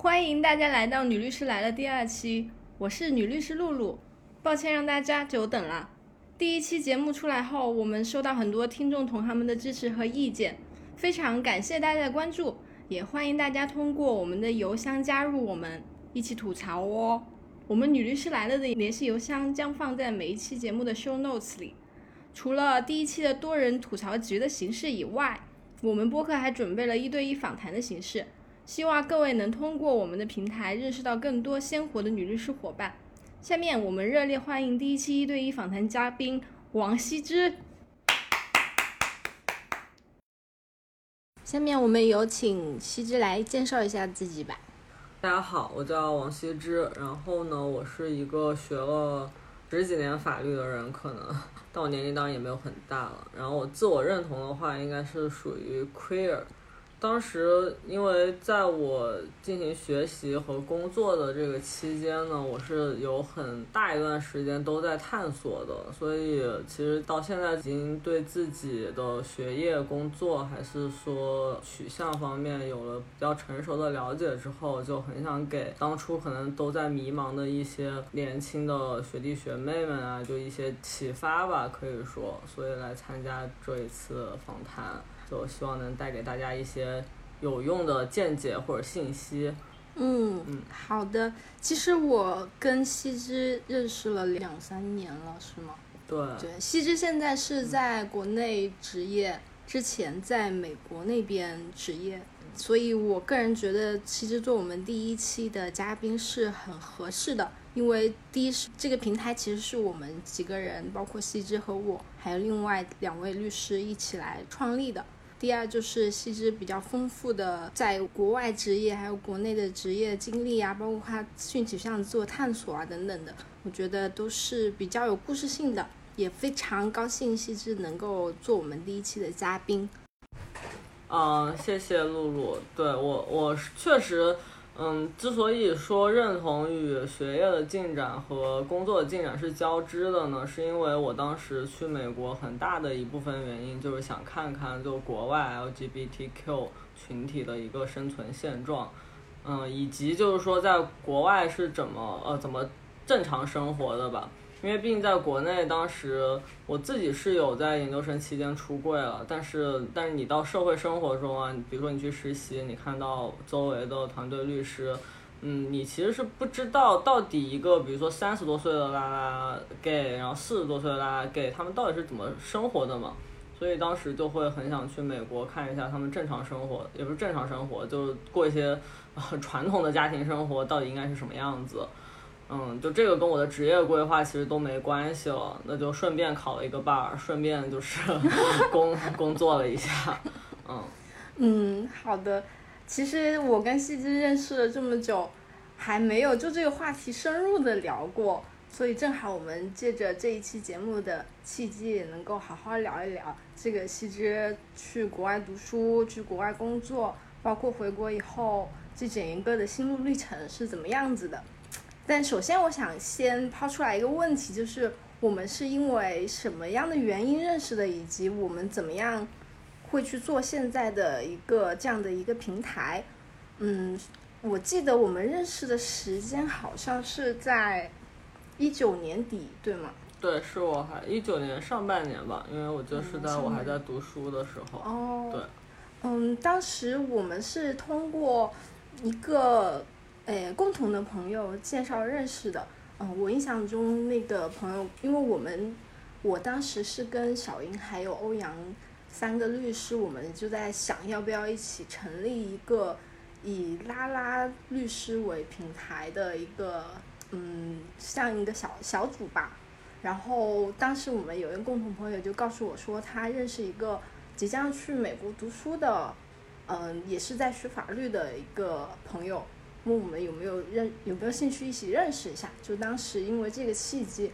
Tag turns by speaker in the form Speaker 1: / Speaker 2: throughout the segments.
Speaker 1: 欢迎大家来到《女律师来了》第二期，我是女律师露露。抱歉让大家久等了。第一期节目出来后，我们收到很多听众同行们的支持和意见，非常感谢大家的关注，也欢迎大家通过我们的邮箱加入我们，一起吐槽哦。我们《女律师来了》的联系邮箱将放在每一期节目的 show notes 里。除了第一期的多人吐槽局的形式以外，我们播客还准备了一对一访谈的形式。希望各位能通过我们的平台认识到更多鲜活的女律师伙伴。下面我们热烈欢迎第一期一对一访谈嘉宾王羲之。下面我们有请羲之来介绍一下自己吧。
Speaker 2: 大家好，我叫王羲之，然后呢，我是一个学了十几年法律的人，可能，但我年龄当然也没有很大了。然后我自我认同的话，应该是属于 queer。当时，因为在我进行学习和工作的这个期间呢，我是有很大一段时间都在探索的，所以其实到现在已经对自己的学业、工作还是说取向方面有了比较成熟的了解之后，就很想给当初可能都在迷茫的一些年轻的学弟学妹们啊，就一些启发吧，可以说，所以来参加这一次访谈。就希望能带给大家一些有用的见解或者信息。
Speaker 1: 嗯嗯，好的。其实我跟西之认识了两三年了，是吗？
Speaker 2: 对。
Speaker 1: 对，西之现在是在国内职业，之前在美国那边职业，所以我个人觉得西之做我们第一期的嘉宾是很合适的。因为第一是这个平台其实是我们几个人，包括西之和我，还有另外两位律师一起来创立的。第二就是羲之比较丰富的在国外职业，还有国内的职业经历啊，包括他兴趣上做探索啊等等的，我觉得都是比较有故事性的，也非常高兴羲之能够做我们第一期的嘉宾。
Speaker 2: 嗯，谢谢露露，对我我确实。嗯，之所以说认同与学业的进展和工作的进展是交织的呢，是因为我当时去美国很大的一部分原因就是想看看就国外 LGBTQ 群体的一个生存现状，嗯，以及就是说在国外是怎么呃怎么正常生活的吧。因为毕竟在国内，当时我自己是有在研究生期间出柜了，但是但是你到社会生活中啊，比如说你去实习，你看到周围的团队律师，嗯，你其实是不知道到底一个比如说三十多岁的拉拉 gay，然后四十多岁的拉拉 gay，他们到底是怎么生活的嘛？所以当时就会很想去美国看一下他们正常生活，也不是正常生活，就是过一些传统的家庭生活到底应该是什么样子。嗯，就这个跟我的职业规划其实都没关系了，那就顺便考了一个伴儿顺便就是 工工作了一下，嗯
Speaker 1: 嗯，好的。其实我跟西之认识了这么久，还没有就这个话题深入的聊过，所以正好我们借着这一期节目的契机，也能够好好聊一聊这个西之去国外读书、去国外工作，包括回国以后这整一个的心路历程是怎么样子的。但首先，我想先抛出来一个问题，就是我们是因为什么样的原因认识的，以及我们怎么样会去做现在的一个这样的一个平台。嗯，我记得我们认识的时间好像是在一九年底，对吗？
Speaker 2: 对，是我还一九年上半年吧，因为我就是在我还在读书的时候。
Speaker 1: 哦。
Speaker 2: 对。
Speaker 1: 嗯，当时我们是通过一个。诶，共同的朋友介绍认识的。嗯，我印象中那个朋友，因为我们我当时是跟小英还有欧阳三个律师，我们就在想要不要一起成立一个以拉拉律师为平台的一个，嗯，像一个小小组吧。然后当时我们有一个共同朋友就告诉我说，他认识一个即将去美国读书的，嗯，也是在学法律的一个朋友。问我们有没有认有没有兴趣一起认识一下？就当时因为这个契机，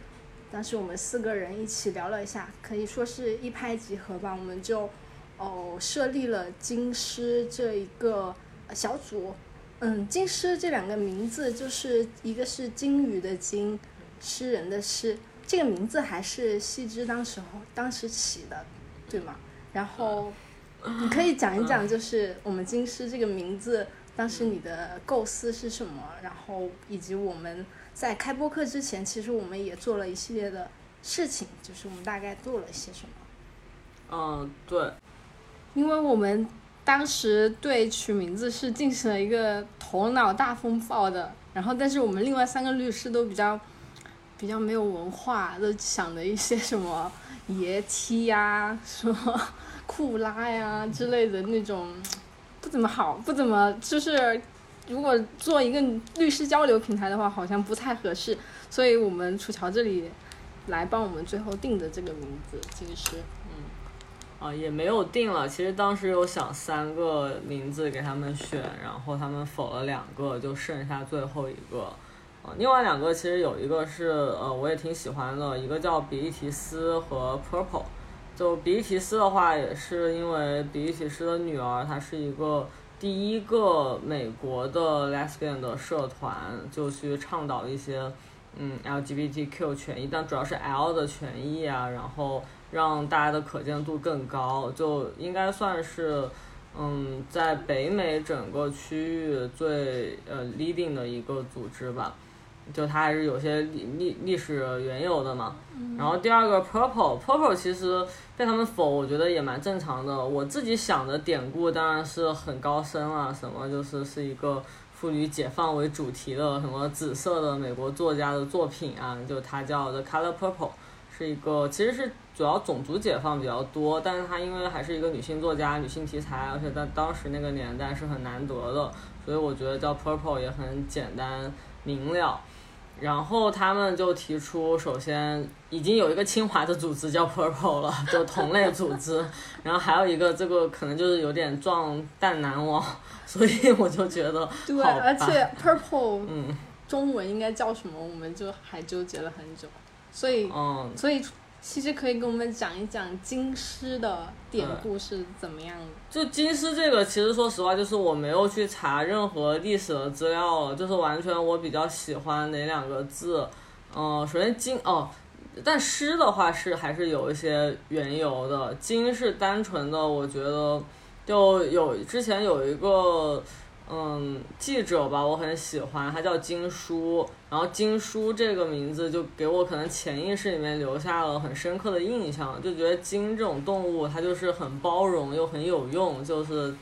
Speaker 1: 当时我们四个人一起聊了一下，可以说是一拍即合吧。我们就哦设立了金狮这一个小组。嗯，金狮这两个名字就是一个是金鱼的金，诗人的诗。这个名字还是羲之当时候当时起的，对吗？然后你可以讲一讲，就是我们金狮这个名字。当时你的构思是什么？然后以及我们在开播课之前，其实我们也做了一系列的事情，就是我们大概做了些什么。
Speaker 2: 嗯，对，
Speaker 1: 因为我们当时对取名字是进行了一个头脑大风暴的，然后但是我们另外三个律师都比较比较没有文化，都想的一些什么爷梯呀、什么库拉呀之类的那种，不怎么好，不怎么就是如果做一个律师交流平台的话，好像不太合适，所以我们楚乔这里来帮我们最后定的这个名字，其实是。
Speaker 2: 啊，也没有定了。其实当时有想三个名字给他们选，然后他们否了两个，就剩下最后一个。啊，另外两个其实有一个是呃，我也挺喜欢的，一个叫比利提斯和 Purple。就比利奇斯的话，也是因为比利奇斯的女儿，她是一个第一个美国的 Lesbian 的社团，就去倡导一些嗯 LGBTQ 权益，但主要是 L 的权益啊，然后。让大家的可见度更高，就应该算是，嗯，在北美整个区域最呃 leading 的一个组织吧，就它还是有些历历历史缘由的嘛。然后第二个 purple，purple 其实被他们否，我觉得也蛮正常的。我自己想的典故当然是很高深啊，什么就是是一个妇女解放为主题的什么紫色的美国作家的作品啊，就它叫 The Color Purple，是一个其实是。主要种族解放比较多，但是她因为还是一个女性作家、女性题材，而且在当时那个年代是很难得的，所以我觉得叫 Purple 也很简单明了。然后他们就提出，首先已经有一个清华的组织叫 Purple 了，就同类组织。然后还有一个，这个可能就是有点撞蛋难忘，所以我就觉得
Speaker 1: 对，而且 Purple 嗯，中文应该叫什么，我们就还纠结了很久。所以嗯，所以。其实可以跟我们讲一讲金狮的典故是怎么样的。
Speaker 2: 就金狮这个，其实说实话，就是我没有去查任何历史的资料了，就是完全我比较喜欢哪两个字。嗯，首先金哦，但狮的话是还是有一些缘由的。金是单纯的，我觉得就有之前有一个。嗯，记者吧，我很喜欢，他叫金叔，然后金叔这个名字就给我可能潜意识里面留下了很深刻的印象，就觉得金这种动物它就是很包容又很有用，就是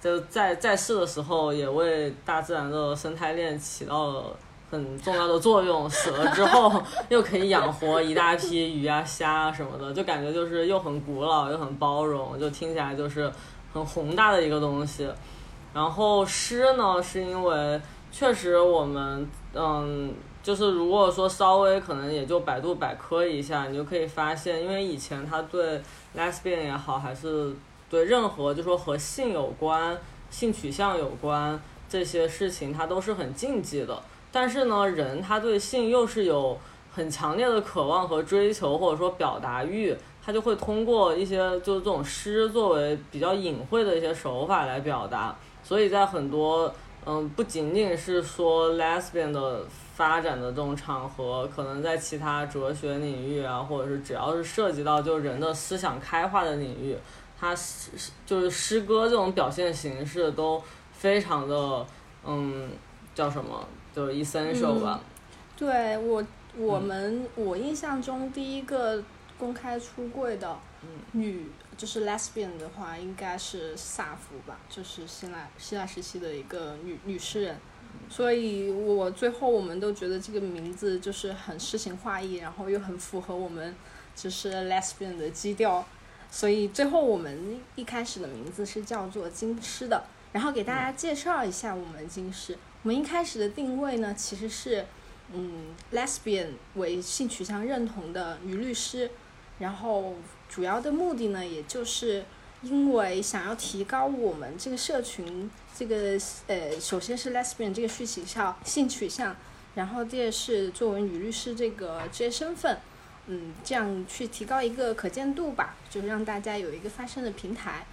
Speaker 2: 就在在世的时候也为大自然的生态链起到了很重要的作用，死了之后又可以养活一大批鱼啊虾啊什么的，就感觉就是又很古老又很包容，就听起来就是很宏大的一个东西。然后诗呢，是因为确实我们，嗯，就是如果说稍微可能也就百度百科一下，你就可以发现，因为以前他对 lesbian 也好，还是对任何就说和性有关、性取向有关这些事情，他都是很禁忌的。但是呢，人他对性又是有很强烈的渴望和追求，或者说表达欲，他就会通过一些就是这种诗作为比较隐晦的一些手法来表达。所以在很多嗯，不仅仅是说 lesbian 的发展的这种场合，可能在其他哲学领域啊，或者是只要是涉及到就人的思想开化的领域，它诗就是诗歌这种表现形式都非常的嗯，叫什么，就 essential 吧。
Speaker 1: 对我，我们我印象中第一个公开出柜的女。就是 lesbian 的话，应该是萨福吧，就是希腊希腊时期的一个女女诗人，所以我最后我们都觉得这个名字就是很诗情画意，然后又很符合我们就是 lesbian 的基调，所以最后我们一开始的名字是叫做金狮的，然后给大家介绍一下我们金狮，我们一开始的定位呢其实是嗯 lesbian 为性取向认同的女律师，然后。主要的目的呢，也就是因为想要提高我们这个社群这个呃，首先是 lesbian 这个性取向性取向，然后第二是作为女律师这个职业身份，嗯，这样去提高一个可见度吧，就是让大家有一个发声的平台。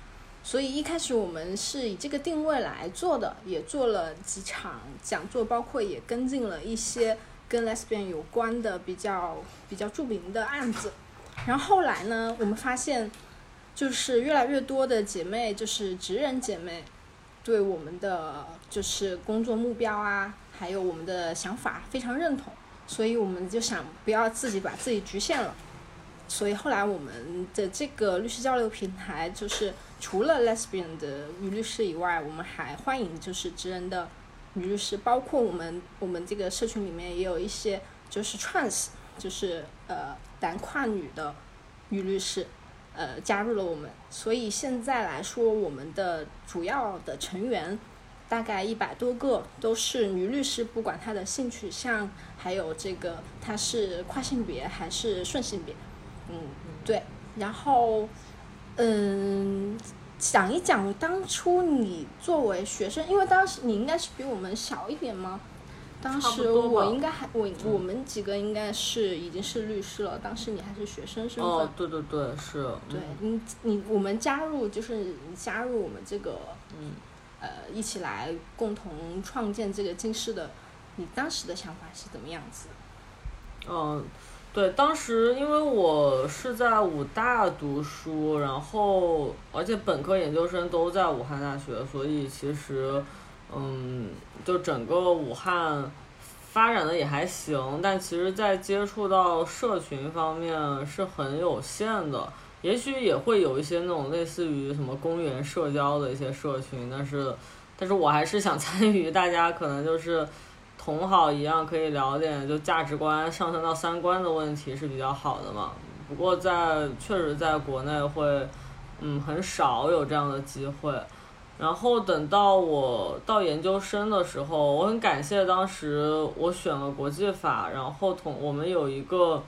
Speaker 1: 所以一开始我们是以这个定位来做的，也做了几场讲座，包括也跟进了一些跟 lesbian 有关的比较比较著名的案子。然后后来呢，我们发现，就是越来越多的姐妹，就是直人姐妹，对我们的就是工作目标啊，还有我们的想法非常认同，所以我们就想不要自己把自己局限了。所以后来我们的这个律师交流平台，就是除了 lesbian 的女律师以外，我们还欢迎就是直人的女律师，包括我们我们这个社群里面也有一些就是 trans，就是呃男跨女的女律师，呃加入了我们。所以现在来说，我们的主要的成员大概一百多个都是女律师，不管她的性取向，还有这个她是跨性别还是顺性别。嗯，对，然后，嗯，讲一讲当初你作为学生，因为当时你应该是比我们小一点吗？当时我应该还我我们几个应该是已经是律师了，当时你还是学生身份。
Speaker 2: 哦，对对对，是。
Speaker 1: 对你你我们加入就是加入我们这个
Speaker 2: 嗯
Speaker 1: 呃一起来共同创建这个金氏的，你当时的想法是怎么样子？
Speaker 2: 嗯。对，当时因为我是在武大读书，然后而且本科、研究生都在武汉大学，所以其实，嗯，就整个武汉发展的也还行，但其实，在接触到社群方面是很有限的。也许也会有一些那种类似于什么公园社交的一些社群，但是，但是我还是想 参与，大家可能就是。同好一样可以聊点就价值观上升到三观的问题是比较好的嘛。不过在确实在国内会，嗯，很少有这样的机会。然后等到我到研究生的时候，我很感谢当时我选了国际法，然后同我们有一个，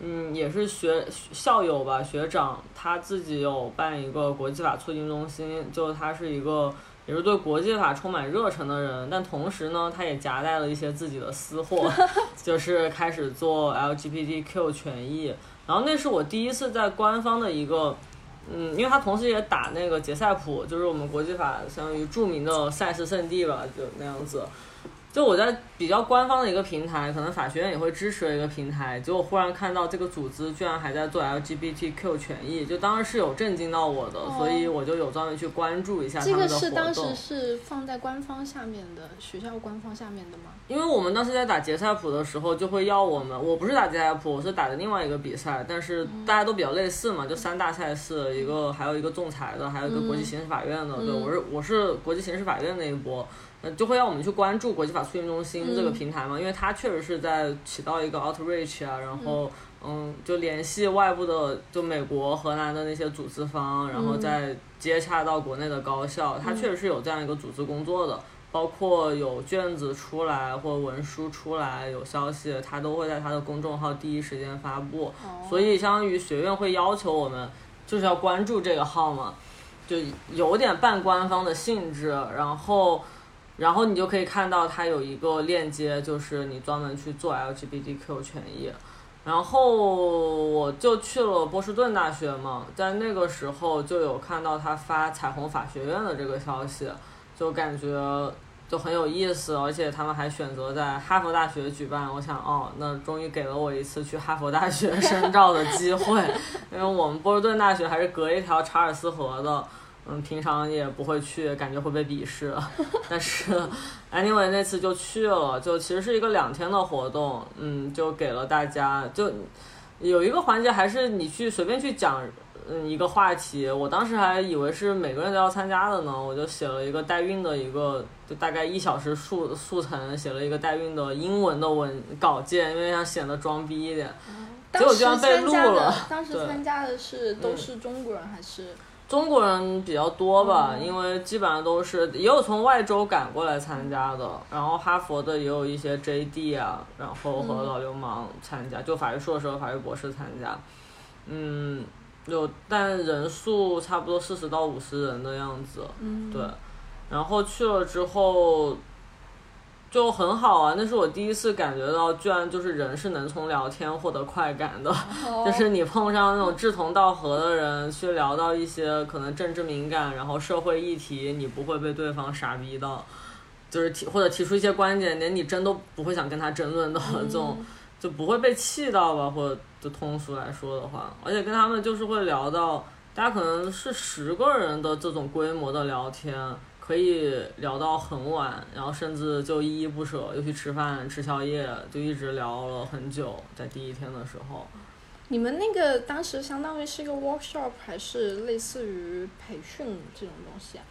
Speaker 2: 嗯，也是学校友吧，学长他自己有办一个国际法促进中心，就他是一个。也是对国际法充满热忱的人，但同时呢，他也夹带了一些自己的私货，就是开始做 LGBTQ 权益。然后那是我第一次在官方的一个，嗯，因为他同时也打那个杰赛普，就是我们国际法相当于著名的赛事圣地吧，就那样子。就我在比较官方的一个平台，可能法学院也会支持的一个平台，结果忽然看到这个组织居然还在做 LGBTQ 权益，就当时是有震惊到我的，所以我就有专门去关注一下他们的活动。
Speaker 1: 这个是当时是放在官方下面的学校官方下面的吗？
Speaker 2: 因为我们当时在打杰赛普的时候，就会要我们，我不是打杰赛普，我是打的另外一个比赛，但是大家都比较类似嘛，就三大赛事，一个还有一个仲裁的，还有一个国际刑事法院的，对，我是我是国际刑事法院那一波。呃，就会让我们去关注国际法促进中心这个平台嘛，因为它确实是在起到一个 outreach 啊，然后嗯，就联系外部的，就美国、荷兰的那些组织方，然后再接洽到国内的高校，它确实是有这样一个组织工作的，包括有卷子出来或文书出来有消息，它都会在它的公众号第一时间发布，所以相当于学院会要求我们就是要关注这个号嘛，就有点半官方的性质，然后。然后你就可以看到它有一个链接，就是你专门去做 LGBTQ 权益。然后我就去了波士顿大学嘛，在那个时候就有看到他发彩虹法学院的这个消息，就感觉就很有意思，而且他们还选择在哈佛大学举办。我想，哦，那终于给了我一次去哈佛大学深造 的机会，因为我们波士顿大学还是隔一条查尔斯河的。嗯，平常也不会去，感觉会被鄙视。但是，anyway 那次就去了，就其实是一个两天的活动。嗯，就给了大家，就有一个环节还是你去随便去讲，嗯，一个话题。我当时还以为是每个人都要参加的呢，我就写了一个代孕的一个，就大概一小时速速成，写了一个代孕的英文的文稿件，因为想显得装逼一点。结果居然被录了。
Speaker 1: 当时参加的是都是中国人还是？
Speaker 2: 中国人比较多吧，因为基本上都是也有从外州赶过来参加的，然后哈佛的也有一些 JD 啊，然后和老流氓参加，就法律硕士和法律博士参加，嗯，有但人数差不多四十到五十人的样子，对，然后去了之后。就很好啊，那是我第一次感觉到，居然就是人是能从聊天获得快感的，就是你碰上那种志同道合的人，去聊到一些可能政治敏感，然后社会议题，你不会被对方傻逼到，就是提或者提出一些观点，连你争都不会想跟他争论的这种，就不会被气到吧，或者就通俗来说的话，而且跟他们就是会聊到，大家可能是十个人的这种规模的聊天。可以聊到很晚，然后甚至就依依不舍，又去吃饭吃宵夜，就一直聊了很久，在第一天的时候。
Speaker 1: 你们那个当时相当于是一个 workshop，还是类似于培训这种东西啊？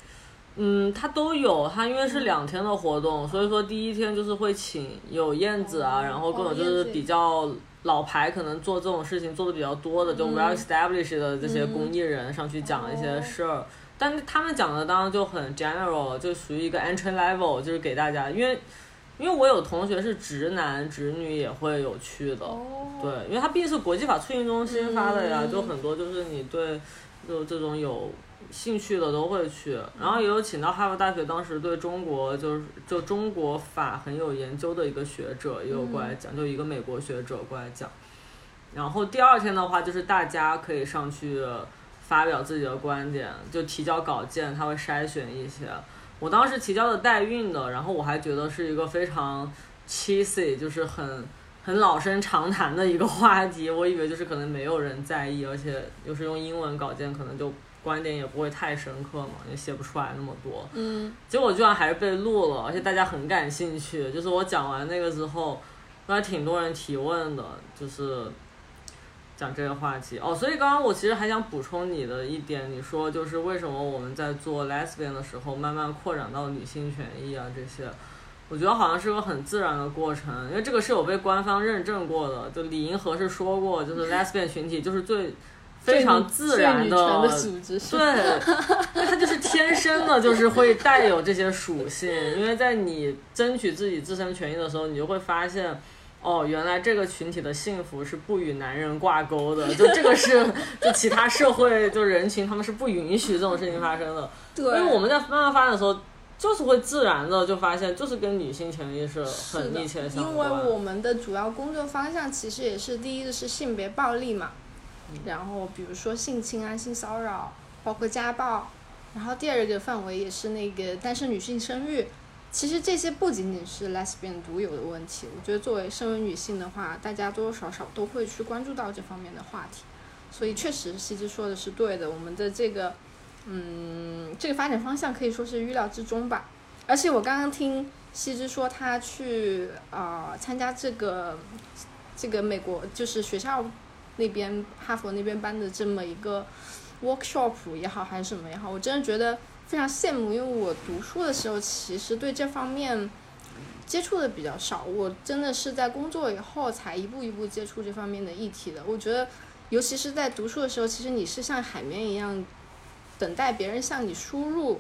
Speaker 2: 嗯，它都有，它因为是两天的活动，所以说第一天就是会请有燕子啊，
Speaker 1: 哦
Speaker 2: 然后各种就是比较老牌，可能做这种事情做的比较多的，就
Speaker 1: 嗯
Speaker 2: well established 的这些
Speaker 1: 嗯
Speaker 2: 公益人上去讲一些
Speaker 1: 哦
Speaker 2: 事儿。但是他们讲的当然就很 general，就属于一个 entry level，就是给大家，因为因为我有同学是直男直女也会有去的，
Speaker 1: 哦，
Speaker 2: 对，因为它毕竟是国际法促进中心发的呀，
Speaker 1: 嗯。
Speaker 2: 就很多就是你对就这种有兴趣的都会去，然后也有请到哈佛大学当时对中国就是就中国法很有研究的一个学者也有过来讲，就一个美国学者过来讲。然后第二天的话，就是大家可以上去发表自己的观点，就提交稿件，他会筛选一些。我当时提交的代孕的，然后我还觉得是一个非常 cheesy，就是很很老生常谈的一个话题。我以为就是可能没有人在意，而且又是用英文稿件，可能就观点也不会太深刻嘛，也写不出来那么多。
Speaker 1: 嗯，
Speaker 2: 结果居然还是被录了，而且大家很感兴趣。就是我讲完那个之后，还挺多人提问的，就是讲这个话题哦。所以刚刚我其实还想补充你的一点，你说就是为什么我们在做 lesbian 的时候，慢慢扩展到女性权益啊这些。我觉得好像是个很自然的过程，因为这个是有被官方认证过的。就李银河是说过，就是 lesbian 群体就是最非常自然
Speaker 1: 的组织是吧，
Speaker 2: 对，它就是天生的，就是会带有这些属性。因为在你争取自己自身权益的时候，你就会发现，哦，原来这个群体的幸福是不与男人挂钩的，就这个是就其他社会就人群他们是不允许这种事情发生的。
Speaker 1: 对，
Speaker 2: 因为我们在慢慢发展的时候。就是会自然的就发现，就是跟女性权益是
Speaker 1: 是的
Speaker 2: 很密切相关因。
Speaker 1: 为我们的主要工作方向其实也是第一个是性别暴力嘛，然后比如说性侵啊、性骚扰，包括家暴，然后第二个范围也是那个单身女性生育。其实这些不仅仅是 lesbian 独有的问题，我觉得作为身为女性的话，大家多多少少都会去关注到这方面的话题。所以确实，西之说的是对的，我们的这个，嗯，这个发展方向可以说是预料之中吧。而且我刚刚听西之说他去啊、参加这个这个美国就是学校那边哈佛那边办的这么一个 workshop 也好还是什么也好，我真的觉得非常羡慕，因为我读书的时候其实对这方面接触的比较少，我真的是在工作以后才一步一步接触这方面的议题的。我觉得，尤其是在读书的时候，其实你是像海绵一样等待别人向你输入。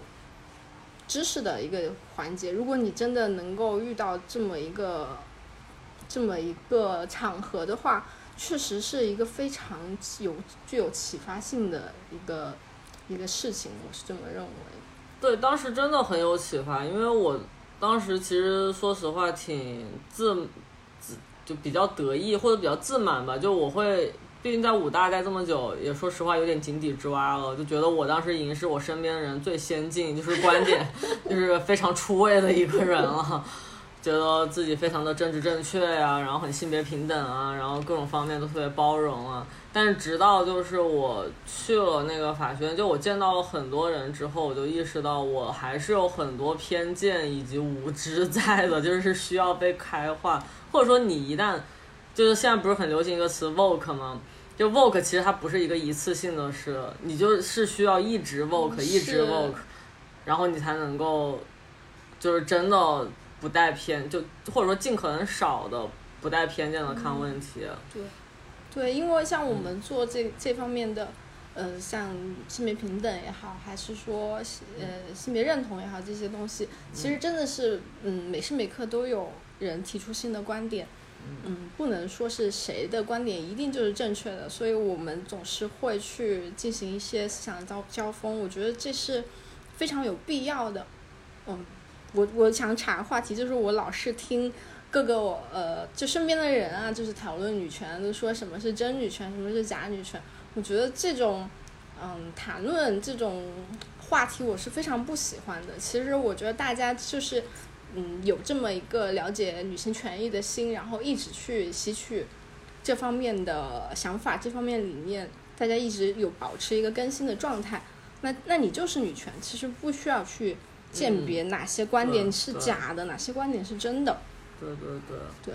Speaker 1: 知识的一个环节。如果你真的能够遇到这么一个这么一个场合的话，确实是一个非常有具有启发性的一个一个事情，我是这么认为。
Speaker 2: 对，当时真的很有启发，因为我当时其实说实话挺自自就比较得意或者比较自满吧，就我会。毕竟在武大待这么久，也说实话有点井底之蛙了，就觉得我当时已经是我身边人最先进，就是观点 就是非常出位的一个人了，觉得自己非常的政治正确呀、然后很性别平等啊，然后各种方面都特别包容啊。但是直到就是我去了那个法学院，就我见到了很多人之后，我就意识到我还是有很多偏见以及无知在的，就是需要被开化，或者说你一旦就是现在不是很流行一个词 woke 吗？就 woke 其实它不是一个一次性的事，你就是需要一直 woke，一直
Speaker 1: 是
Speaker 2: woke，然后你才能够就是真的不带偏，就或者说尽可能少的不带偏见的看问题。
Speaker 1: 对，对因为像我们做这这方面的，呃，像性别平等也好，还是说呃性别认同也好，这些东西，其实真的是嗯每时每刻都有人提出新的观点。嗯，不能说是谁的观点一定就是正确的，所以我们总是会去进行一些思想交交锋，我觉得这是非常有必要的。嗯，我我想岔个话题，就是我老是听各个我呃就身边的人啊，就是讨论女权，都说什么是真女权，什么是假女权，我觉得这种嗯谈论这种话题我是非常不喜欢的。其实我觉得大家就是。嗯，有这么一个了解女性权益的心，然后一直去吸取这方面的想法、这方面理念，大家一直有保持一个更新的状态。那那你就是女权，其实不需要去鉴别哪些观点是假的，哪些观点是真的。
Speaker 2: 对对对。对。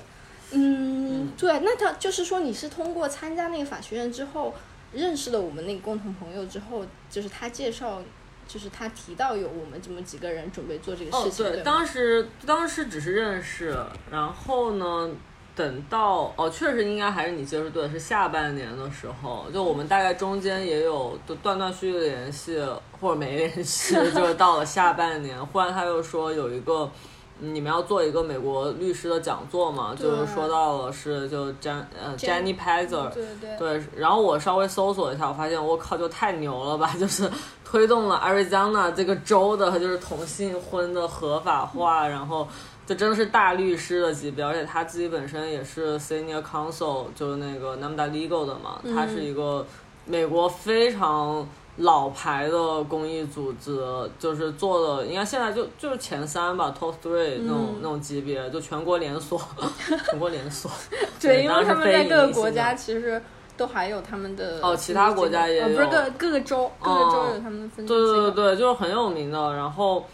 Speaker 1: 嗯，对，那他就是说你是通过参加那个法学院之后，认识了我们那个共同朋友之后，就是他介绍，就是他提到有我们这么几个人准备做这个
Speaker 2: 哦
Speaker 1: 事，情，
Speaker 2: 对，
Speaker 1: 吗？
Speaker 2: 当时当时只是认识，然后呢，等到哦，确实应该还是你接触对，是下半年的时候，就我们大概中间也有就断断续续的联系，或者没联系，就是到了下半年，忽然他又说有一个。嗯你们要做一个美国律师的讲座嘛？就是说到了是就 Jan 呃 Jenny Pazzer，
Speaker 1: 对对
Speaker 2: 对，然后我稍微搜索一下，我发现我靠，就太牛了吧！就是推动了 Arizona 这个州的，就是同性婚的合法化，然后就真的是大律师的级别，而且他自己本身也是 Senior Counsel，就是那个 NAMDA Legal 的嘛，他是一个美国非常。老牌的公益组织，就是做的，应该现在就就是前三吧，top three 那种、那种级别，就全国连锁，全国连锁。
Speaker 1: 对，因为他们在各个国家其实都还有他们的
Speaker 2: 哦其他国家也
Speaker 1: 呃不是
Speaker 2: 有
Speaker 1: 各各个州，各个州
Speaker 2: 哦
Speaker 1: 有他们的分支
Speaker 2: 对对对对，就是很有名的。然后，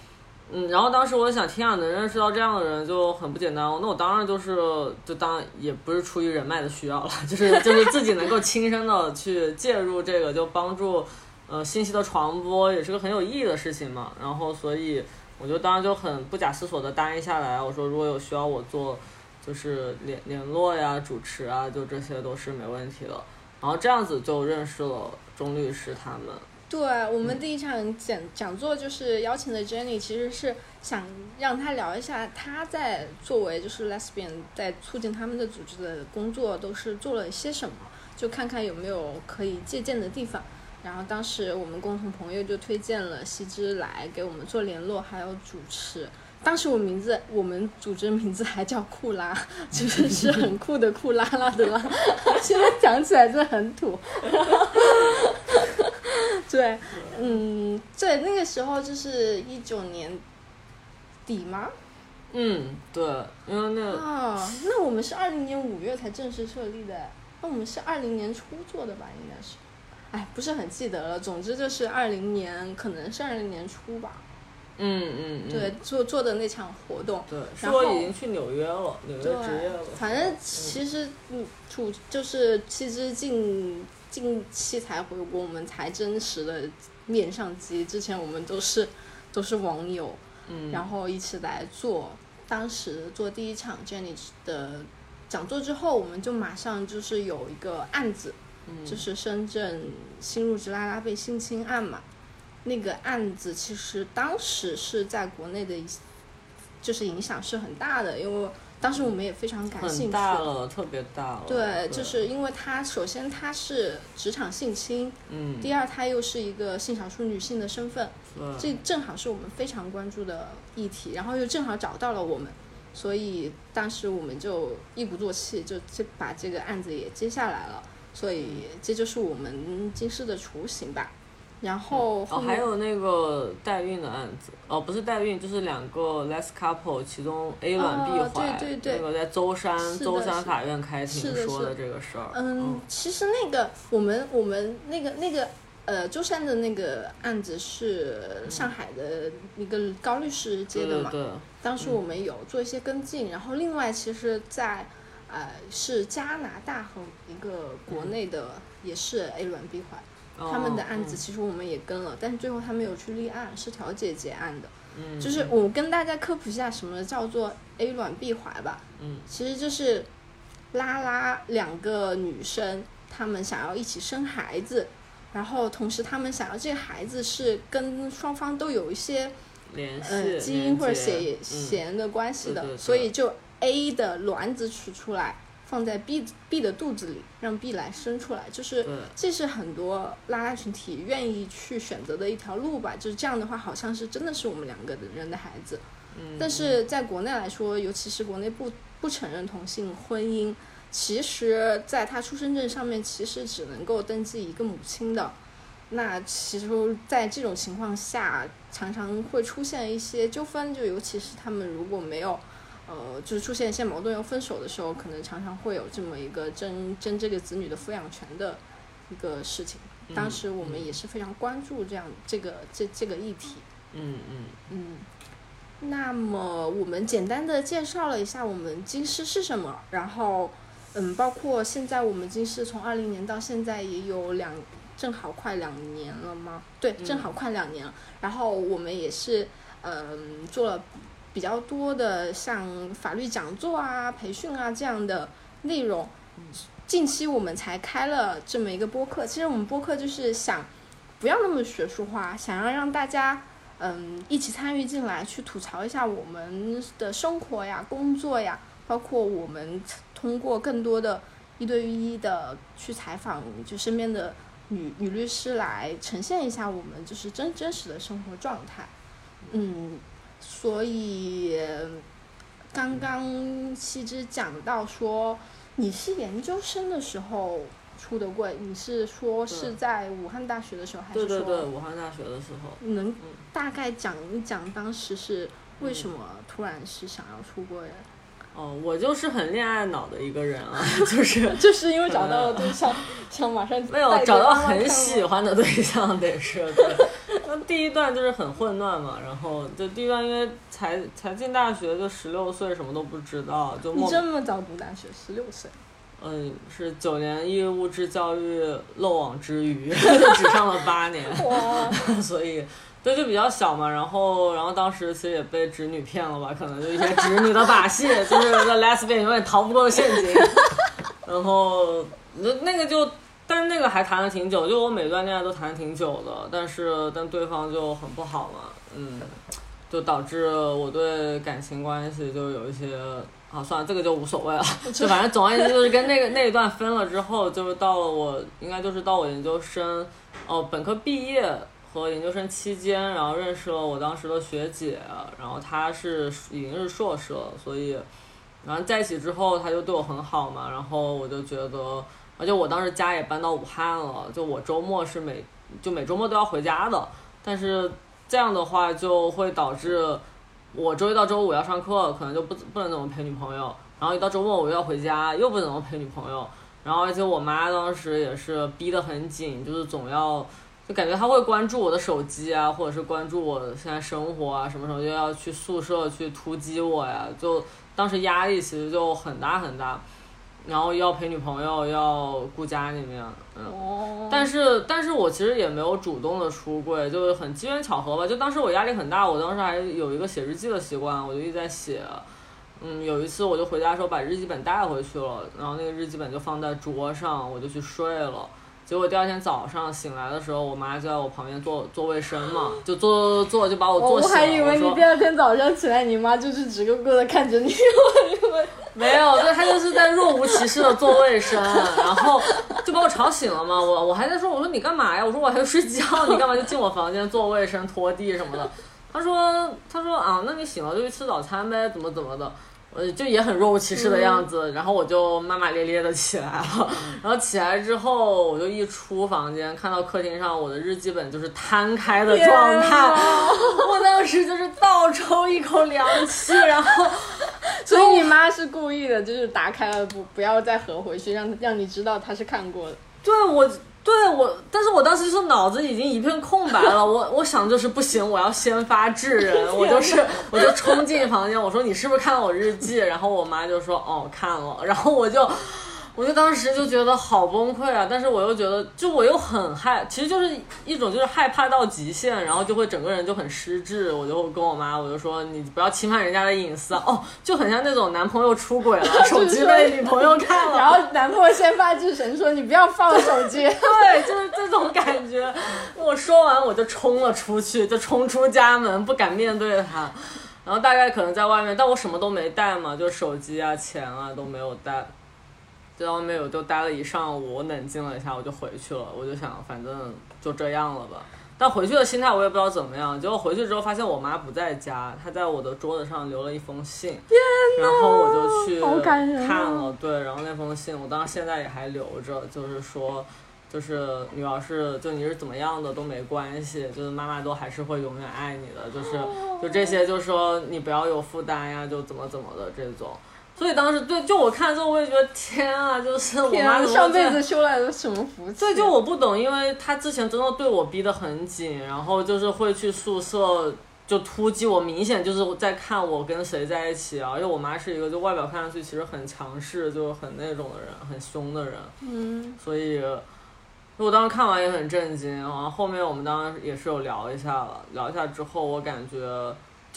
Speaker 2: 嗯，然后当时我想，天啊，能认识到这样的人就很不简单。那我当然就是，就当也不是出于人脉的需要了，就是就是自己能够亲身的去介入这个，就帮助呃信息的传播，也是个很有意义的事情嘛。然后，所以我就当然就很不假思索的答应下来。我说，如果有需要我做，就是联联络呀、主持啊，就这些都是没问题的。然后这样子就认识了钟律师他们。
Speaker 1: 对我们第一场讲讲座就是邀请的 Jenny，其实是想让她聊一下她在作为就是 lesbian 在促进他们的组织的工作都是做了些什么，就看看有没有可以借鉴的地方。然后当时我们共同朋友就推荐了西之来给我们做联络，还有主持。当时我名字，我们组织名字还叫库拉，就是是很酷的酷拉拉的拉。现在讲起来真的很土。对，嗯，对，那个时候就是一九年底吗？
Speaker 2: 嗯，对，因为那
Speaker 1: 啊，那我们是二零年五月才正式设立的，那我们是二零年初做的吧？应该是，哎，不是很记得了。总之就是二零年，可能是二零年初吧。
Speaker 2: 嗯嗯嗯，
Speaker 1: 对，做做的那场活动。
Speaker 2: 对，是
Speaker 1: 然后
Speaker 2: 已经去纽约了，纽约职业了。
Speaker 1: 反正其实嗯，处就是其实近近期才回国，我们才真实的面上机。之前我们都是都是网友，
Speaker 2: 嗯，
Speaker 1: 然后一起来做。当时做第一场 Jenny 的讲座之后，我们就马上就是有一个案子，
Speaker 2: 嗯
Speaker 1: 就是深圳新入职拉拉被性侵案嘛。那个案子其实当时是在国内的一，就是影响是很大的，因为当时我们也非常感兴趣。
Speaker 2: 了，特别大了。
Speaker 1: 对，就是因为它首先它是职场性侵，
Speaker 2: 嗯，
Speaker 1: 第二它又是一个性少数女性的身份，
Speaker 2: 对，
Speaker 1: 这正好是我们非常关注的议题，然后又正好找到了我们，所以当时我们就一鼓作气，就就把这个案子也接下来了，所以这就是我们金狮的雏形吧。然后后
Speaker 2: 哦，还有那个代孕的案子，哦，不是代孕，就是两个 les couple，其中 A 卵 B
Speaker 1: 哦
Speaker 2: 怀，
Speaker 1: 对对对。
Speaker 2: 那个在舟山舟山法院开庭说的这个事儿。
Speaker 1: 嗯，其实那个我们我们那个那个呃舟山的那个案子是上海的一个高律师接的嘛，
Speaker 2: 对对对，
Speaker 1: 当时我们有做一些跟进，然后另外其实在，呃是加拿大和一个国内的也是 A 卵 B 怀，他们的案子
Speaker 2: 嗯
Speaker 1: 其实我们也跟了，但是最后他没有去立案，是调解结案的。
Speaker 2: 嗯，
Speaker 1: 就是我跟大家科普一下什么叫做 A 卵 B 怀吧，
Speaker 2: 嗯，
Speaker 1: 其实就是拉拉两个女生，她们想要一起生孩子，然后同时她们想要这个孩子是跟双方都有一些
Speaker 2: 联系、
Speaker 1: 呃基因或者血血缘的关系的，
Speaker 2: 对对对
Speaker 1: 所以就 A 的卵子取出来放在 B B 的肚子里，让 B 来生出来，就是这是很多拉拉群体愿意去选择的一条路吧。就是这样的话，好像是真的是我们两个人的孩子。
Speaker 2: 嗯，
Speaker 1: 但是在国内来说，尤其是国内不不承认同性婚姻，其实在他出生证上面其实只能够登记一个母亲的。那其实，在这种情况下，常常会出现一些纠纷，就尤其是他们如果没有，呃，就是出现一些矛盾要分手的时候，可能常常会有这么一个争争这个子女的抚养权的一个事情。当时我们也是非常关注这样这个这这个议题。
Speaker 2: 嗯嗯
Speaker 1: 嗯。那么我们简单的介绍了一下我们金狮是什么，然后嗯，包括现在我们金狮从二零年到现在也有两，正好快两年了吗？对，正好快两年了。然后我们也是嗯做了比较多的像法律讲座啊、培训啊这样的内容。近期我们才开了这么一个播客，其实我们播客就是想不要那么学术化，想要让大家。嗯，一起参与进来，去吐槽一下我们的生活呀、工作呀，包括我们通过更多的一对一的去采访，就身边的女女律师来呈现一下我们就是真真实的生活状态。嗯，所以刚刚七之讲到说你是研究生的时候。出的柜，你是说是在武汉大学的时候，还是说？
Speaker 2: 对对对，武汉大学的时候。
Speaker 1: 能大概讲一讲当时是为什么突然是想要出柜？
Speaker 2: 哦，我就是很恋爱脑的一个人啊，就是
Speaker 1: 就是因为找到了对象，想马上
Speaker 2: 没有找到很喜欢的对象，得是。那第一段就是很混乱嘛，然后就第一段因为才才进大学，就十六岁，什么都不知道，就
Speaker 1: 你这么早读大学，十六岁。
Speaker 2: 嗯，是九年义务制教育漏网之鱼，只上了八年，所以对就比较小嘛。然后，然后当时其实也被侄女骗了吧？可能就一些侄女的把戏，就是个 lesbian 永远逃不过的陷阱。然后，那那个就，但是那个还谈了挺久，就我每段恋爱都谈挺久的，但是但对方就很不好嘛，嗯，就导致我对感情关系就有一些。啊，算了，这个就无所谓了。就反正总而言之，就是跟那个那一段分了之后，就是到了我应该就是到我研究生，哦，本科毕业和研究生期间，然后认识了我当时的学姐，然后她是已经是硕士了，所以，然后在一起之后，她就对我很好嘛，然后我就觉得，而且我当时家也搬到武汉了，就我周末是每就每周末都要回家的，但是这样的话就会导致。我周一到周五要上课，可能就不不能怎么陪女朋友。然后一到周末我又要回家，又不怎么陪女朋友。然后而且我妈当时也是逼得很紧，就是总要，就感觉她会关注我的手机啊，或者是关注我现在生活啊，什么时候就要去宿舍去突击我呀？就当时压力其实就很大很大。然后要陪女朋友，要顾家里面，嗯，但是但是我其实也没有主动的出柜，就是很机缘巧合吧。就当时我压力很大，我当时还有一个写日记的习惯，我就一直在写。嗯，有一次我就回家的时候把日记本带回去了，然后那个日记本就放在桌上，我就去睡了。结果第二天早上醒来的时候，我妈就在我旁边做做卫生嘛，就做做做，就把我做醒了。
Speaker 1: 我还以为你第二天早上起来，你妈就是直勾勾的看着你。
Speaker 2: 没有，就她就是在若无其事的做卫生，然后就把我吵醒了嘛。我我还在说，我说你干嘛呀？我说我还要睡觉，你干嘛就进我房间做卫生、拖地什么的？她说她说啊，那你醒了就去吃早餐呗，怎么怎么的。呃，就也很若无其事的样子，然后我就骂骂咧咧的起来了，然后起来之后，我就一出房间，看到客厅上我的日记本就是摊开的状态，我当时就是倒抽一口凉气，然后，
Speaker 1: 所以你妈是故意的，就是打开了不不要再合回去，让让你知道她是看过的。
Speaker 2: 对我。对我，但是我当时就是脑子已经一片空白了。我我想就是不行，我要先发制人。我就是，我就冲进房间，我说你是不是看了我日记？然后我妈就说哦看了。然后我就。我就当时就觉得好崩溃啊！但是我又觉得，就我又很害，其实就是一种就是害怕到极限，然后就会整个人就很失智。我就跟我妈，我就说你不要侵犯人家的隐私哦，就很像那种男朋友出轨了，手机被女朋友看了，
Speaker 1: 然后男朋友先发制人说你不要放手机，
Speaker 2: 对，就是这种感觉。我说完我就冲了出去，就冲出家门，不敢面对他。然后大概可能在外面，但我什么都没带嘛，就手机啊、钱啊都没有带。在外面我就待了一上午，我冷静了一下，我就回去了。我就想，反正就这样了吧。但回去的心态我也不知道怎么样。结果回去之后发现我妈不在家，她在我的桌子上留了一封信，然后我就去看了。对，然后那封信我当时现在也还留着，就是说，就是女儿是就你是怎么样的都没关系，就是妈妈都还是会永远爱你的，就是就这些，就是说你不要有负担呀，就怎么怎么的这种。所以当时对，就我看之后，我也觉得天啊，就是我妈
Speaker 1: 上辈子修来的什么福气？
Speaker 2: 对，就我不懂，因为她之前真的对我逼得很紧，然后就是会去宿舍，就突击我，明显就是在看我跟谁在一起啊。因为我妈是一个就外表看上去其实很强势，就是很那种的人，很凶的人。
Speaker 1: 嗯，
Speaker 2: 所以，我当时看完也很震惊啊。后面我们当时也是有聊一下了，聊一下之后，我感觉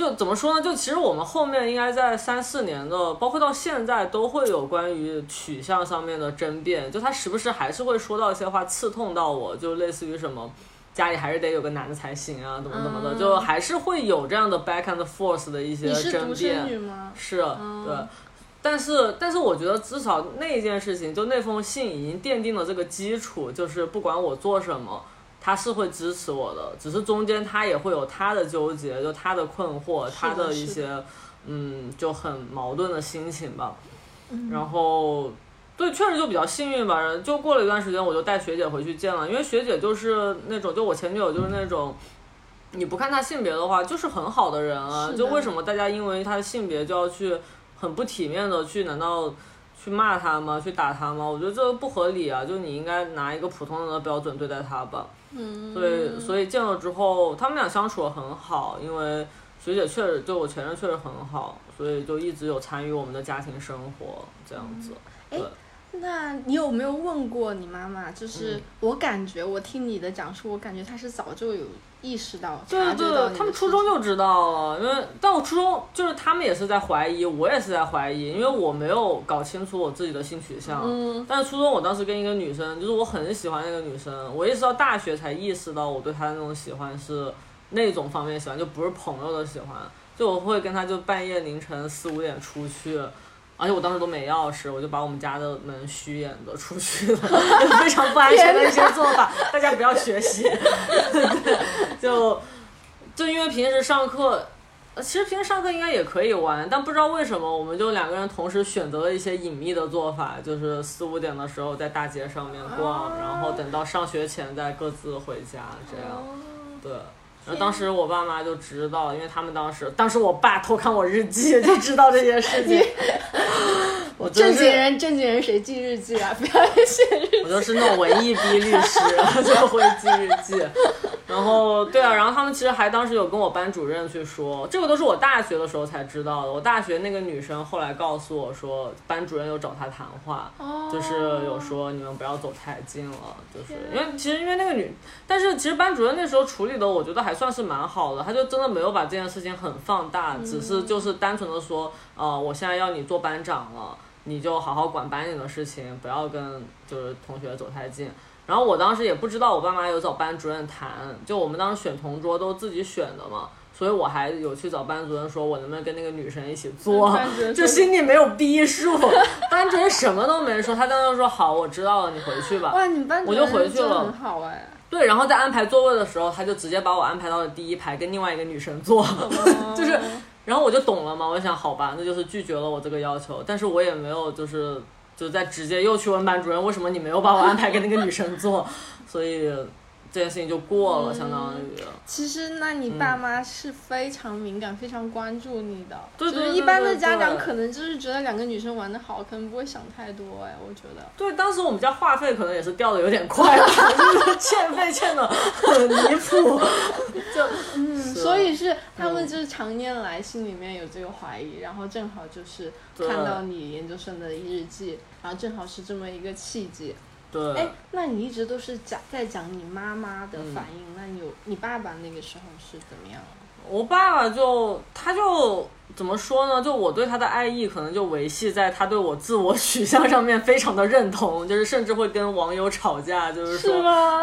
Speaker 2: 就怎么说呢？就其实我们后面应该在三四年的，包括到现在都会有关于取向上面的争辩。就他时不时还是会说到一些话刺痛到我，就类似于什么。家里还是得有个男的才行啊，怎么怎么的，就还是会有这样的 back and forth 的一些争辩。是，对。但是，但是我觉得至少那件事情，就那封信已经奠定了这个基础，就是不管我做什么，他是会支持我的。只是中间他也会有他的纠结，就他的困惑，他的一些嗯，就很矛盾的心情吧。然后。对，确实就比较幸运吧。就过了一段时间，我就带学姐回去见了，因为学姐就是那种，就我前女友就是那种，你不看她性别的话，就是很好的人啊。就为什么大家因为她的性别就要去很不体面的去，难道去骂他吗？去打他吗？我觉得这不合理啊。就你应该拿一个普通人的标准对待他吧。
Speaker 1: 嗯。
Speaker 2: 所以，所以见了之后，他们俩相处的很好，因为学姐确实，对我前任确实很好，所以就一直有参与我们的家庭生活这样子。对。
Speaker 1: 那你有没有问过你妈妈？就是我感觉，我听你的讲述，我感觉她是早就有意识到，
Speaker 2: 对对，他们初中就知道了。因为但我初中就是他们也是在怀疑，我也是在怀疑，因为我没有搞清楚我自己的性取向。
Speaker 1: 嗯。
Speaker 2: 但是初中我当时跟一个女生，就是我很喜欢那个女生，我一直到大学才意识到我对她的那种喜欢是那种方面喜欢，就不是朋友的喜欢。就我会跟她就半夜凌晨四五点出去。而且我当时都没钥匙，我就把我们家的门虚掩着出去了，非常不安全的一些做法，大家不要学习。对就就因为平时上课，其实平时上课应该也可以玩，但不知道为什么，我们就两个人同时选择了一些隐秘的做法，就是四五点的时候在大街上面逛，然后等到上学前再各自回家，这样，对。然后当时我爸妈就知道，因为他们当时，当时我爸偷看我日记就知道这件事情。我
Speaker 1: 正经人，正经人谁记日记啊？不要写日记。
Speaker 2: 我就是那种文艺逼律师，就会记日记。然后对啊，然后他们其实还当时有跟我班主任去说，这个都是我大学的时候才知道的。我大学那个女生后来告诉我说，班主任有找她谈话，就是有说你们不要走太近了，就是因为其实因为那个女，但是其实班主任那时候处理的我觉得还算是蛮好的，他就真的没有把这件事情很放大，只是就是单纯的说，呃，我现在要你做班长了，你就好好管班里的事情，不要跟就是同学走太近。然后我当时也不知道我爸妈有找班主任谈，就我们当时选同桌都自己选的嘛，所以我还有去找班主任说，我能不能跟那个女生一起做，就心里没有逼数。班主任什么都没说，他当时说好，我知道了，你回去吧。
Speaker 1: 哇，你班
Speaker 2: 主任我就回去了，
Speaker 1: 很好哎。
Speaker 2: 对，然后在安排座位的时候，他就直接把我安排到了第一排，跟另外一个女生坐，就是，然后我就懂了嘛，我想好吧，那就是拒绝了我这个要求，但是我也没有就是。就在直接又去问班主任，为什么你没有把我安排跟那个女生坐？所以这件事情就过了，相当于。
Speaker 1: 其实，那你爸妈是非常敏感、非常关注你的。
Speaker 2: 对对
Speaker 1: 对。一般的家长可能就是觉得两个女生玩的好，可能不会想太多。哎，我觉得。
Speaker 2: 对，当时我们家话费可能也是掉的有点快了，就是 欠费欠的很离谱。就
Speaker 1: 嗯，所以是他们就是常年来心里面有这个怀疑，然后正好就是看到你研究生的日记。然后正好是这么一个契机，
Speaker 2: 对。
Speaker 1: 哎，那你一直都是讲在讲你妈妈的反应，那你有你爸爸那个时候是怎么样？
Speaker 2: 我爸爸就他就。怎么说呢？就我对他的爱意，可能就维系在他对我自我取向上面非常的认同，就是甚至会跟网友吵架，就是说，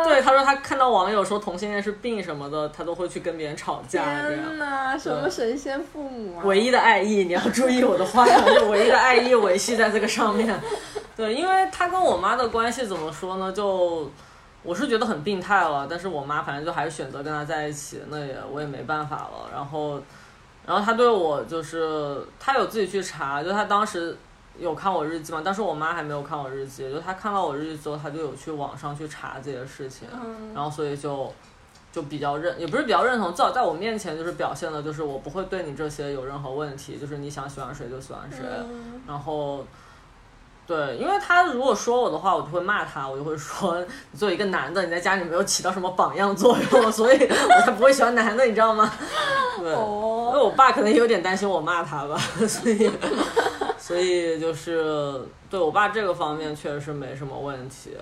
Speaker 2: 对他说他看到网友说同性恋是病什么的，他都会去跟别人吵架。
Speaker 1: 天哪，什么神仙父母啊！
Speaker 2: 唯一的爱意，你要注意我的话，就唯一的爱意维系在这个上面。对，因为他跟我妈的关系怎么说呢？就我是觉得很病态了，但是我妈反正就还是选择跟他在一起，那也我也没办法了。然后。然后他对我就是，他有自己去查，就他当时有看我日记嘛，但是我妈还没有看我日记，就他看到我日记之后，他就有去网上去查这些事情，然后所以就就比较认，也不是比较认同，至少在我面前就是表现的，就是我不会对你这些有任何问题，就是你想喜欢谁就喜欢谁，然后对，因为他如果说我的话，我就会骂他，我就会说，你作为一个男的，你在家里没有起到什么榜样作用，所以我才不会喜欢男的，你知道吗？对，因为我爸可能有点担心我骂他吧，所以，所以就是对我爸这个方面确实没什么问题。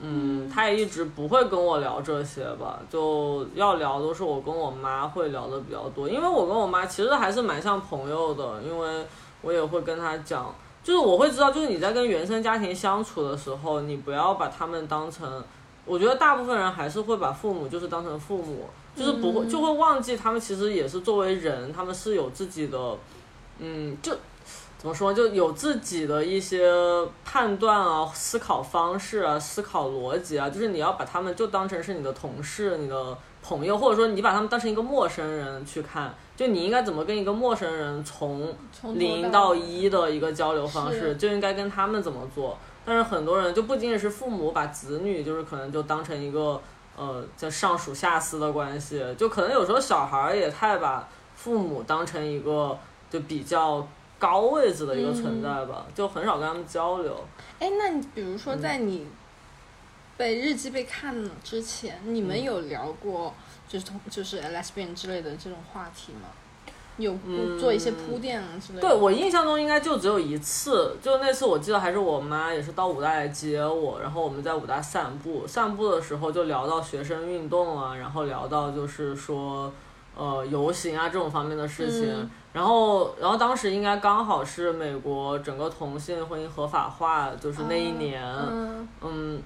Speaker 2: 嗯，他也一直不会跟我聊这些吧，就要聊都是我跟我妈会聊的比较多，因为我跟我妈其实还是蛮像朋友的，因为我也会跟她讲，就是我会知道，就是你在跟原生家庭相处的时候，你不要把他们当成，我觉得大部分人还是会把父母就是当成父母，就是不会就会忘记他们其实也是作为人，他们是有自己的，嗯，就。怎么说？就有自己的一些判断啊、思考方式啊、思考逻辑啊，就是你要把他们就当成是你的同事、你的朋友，或者说你把他们当成一个陌生人去看，就你应该怎么跟一个陌生人从零到一的一个交流方式，就应该跟他们怎么做。但是很多人就不仅仅是父母把子女，就是可能就当成一个呃叫上属下司的关系，就可能有时候小孩也太把父母当成一个就比较。高位置的一个存在吧，就很少跟他们交流。
Speaker 1: 哎，那你比如说在你被日记被看了之前，你们有聊过就是同就是 lesbian 之类的这种话题吗？有做一些铺垫啊之类的。
Speaker 2: 对我印象中应该就只有一次，就那次我记得还是我妈也是到武大来接我，然后我们在武大散步，散步的时候就聊到学生运动啊，然后聊到就是说呃游行啊这种方面的事情。然后，然后当时应该刚好是美国整个同性婚姻合法化，就是那一年，嗯。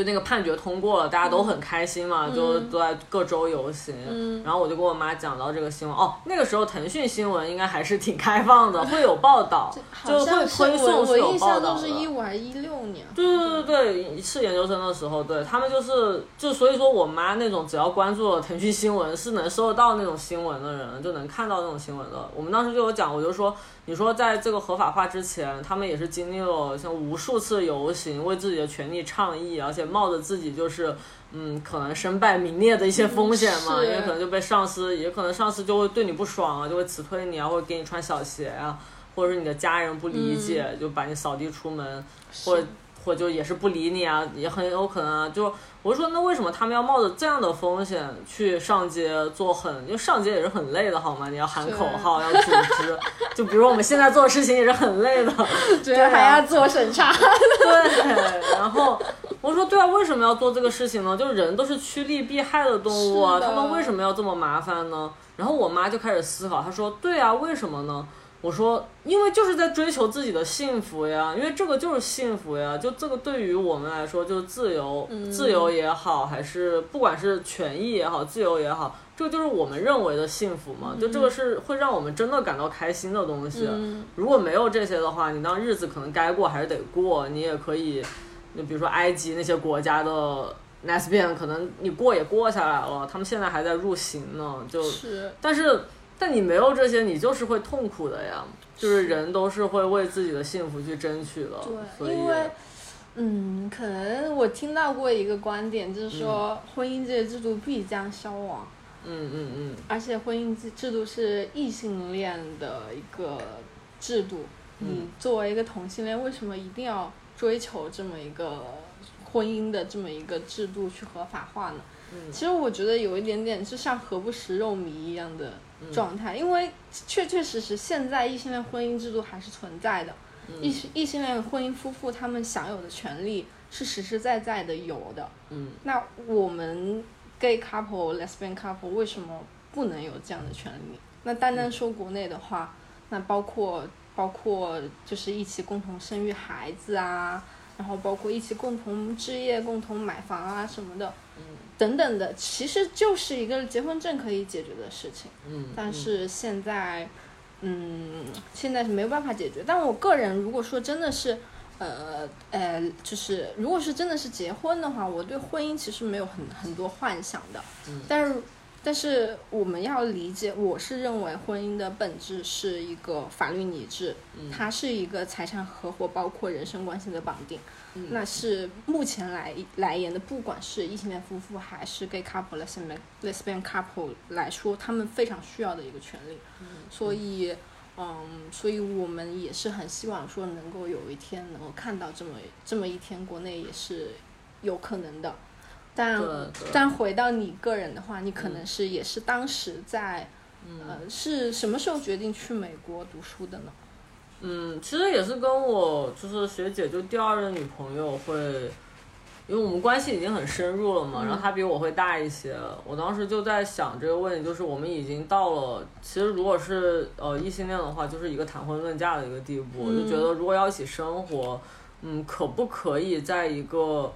Speaker 2: 就那个判决通过了，大家都很开心嘛，就都在各州游行。然后我就跟我妈讲到这个新闻，哦，那个时候腾讯新闻应该还是挺开放的，会有报道，就会推送是有报道的。
Speaker 1: 是一五还是一六年？
Speaker 2: 对对对对是研究生的时候，对他们就是就所以说我妈那种只要关注了腾讯新闻是能收得到那种新闻的人，就能看到那种新闻的。我们当时就有讲，我就说。你说在这个合法化之前，他们也是经历了像无数次游行，为自己的权利倡议，而且冒着自己就是嗯可能身败名裂的一些风险嘛，因为可能就被上司，也可能上司就会对你不爽啊，就会辞退你啊，或者给你穿小鞋啊，或者是你的家人不理解，就把你扫地出门，或者。或就也是不理你啊，也很有可能啊。就我说，那为什么他们要冒着这样的风险去上街做很？因为上街也是很累的，好吗？你要喊口号，要组织。就比如我们现在做的事情也是很累的，
Speaker 1: 对，还要做审查。
Speaker 2: 对，然后我说，对啊，为什么要做这个事情呢？就是人都是趋利避害的动物啊，他们为什么要这么麻烦呢？然后我妈就开始思考，她说，对啊，为什么呢？我说，因为就是在追求自己的幸福呀，因为这个就是幸福呀，就这个对于我们来说就是自由，自由也好，还是不管是权益也好，自由也好，这个就是我们认为的幸福嘛，就这个是会让我们真的感到开心的东西。如果没有这些的话，你当日子可能该过还是得过，你也可以，就比如说埃及那些国家的 Lesbian，可能你过也过下来了，他们现在还在入刑呢，就，但是。但你没有这些，你就是会痛苦的呀。就是人都是会为自己的幸福去争取的。
Speaker 1: 对，因为，嗯，可能我听到过一个观点，就是说婚姻这个制度必将消亡。
Speaker 2: 嗯嗯嗯。
Speaker 1: 而且婚姻制制度是异性恋的一个制度，你作为一个同性恋，为什么一定要追求这么一个婚姻的这么一个制度去合法化呢？其实我觉得有一点点就像何不食肉糜一样的状态，因为确确实实现在异性恋婚姻制度还是存在的，异异性恋婚姻夫妇他们享有的权利是实实在在的有的。
Speaker 2: 嗯，
Speaker 1: 那我们 gay couple、lesbian couple 为什么不能有这样的权利？那单单说国内的话，那包括包括就是一起共同生育孩子啊，然后包括一起共同置业、共同买房啊什么的。等等的，其实就是一个结婚证可以解决的事情。
Speaker 2: 嗯，
Speaker 1: 但是现在，嗯，现在是没有办法解决。但我个人如果说真的是，呃呃，就是如果是真的是结婚的话，我对婚姻其实没有很很多幻想的。
Speaker 2: 嗯，
Speaker 1: 但是。但是我们要理解，我是认为婚姻的本质是一个法律拟制，它是一个财产合伙，包括人身关系的绑定，那是目前来来言的，不管是异性恋夫妇还是 gay couple、lesbian lesbian couple 来说，他们非常需要的一个权利。所以，嗯，所以我们也是很希望说能够有一天能够看到这么这么一天，国内也是有可能的。但但回到你个人的话，你可能是也是当时在，呃，是什么时候决定去美国读书的呢？
Speaker 2: 嗯，其实也是跟我就是学姐就第二任女朋友会，因为我们关系已经很深入了嘛，然后她比我会大一些，我当时就在想这个问题，就是我们已经到了，其实如果是呃异性恋的话，就是一个谈婚论嫁的一个地步，我就觉得如果要一起生活，嗯，可不可以在一个。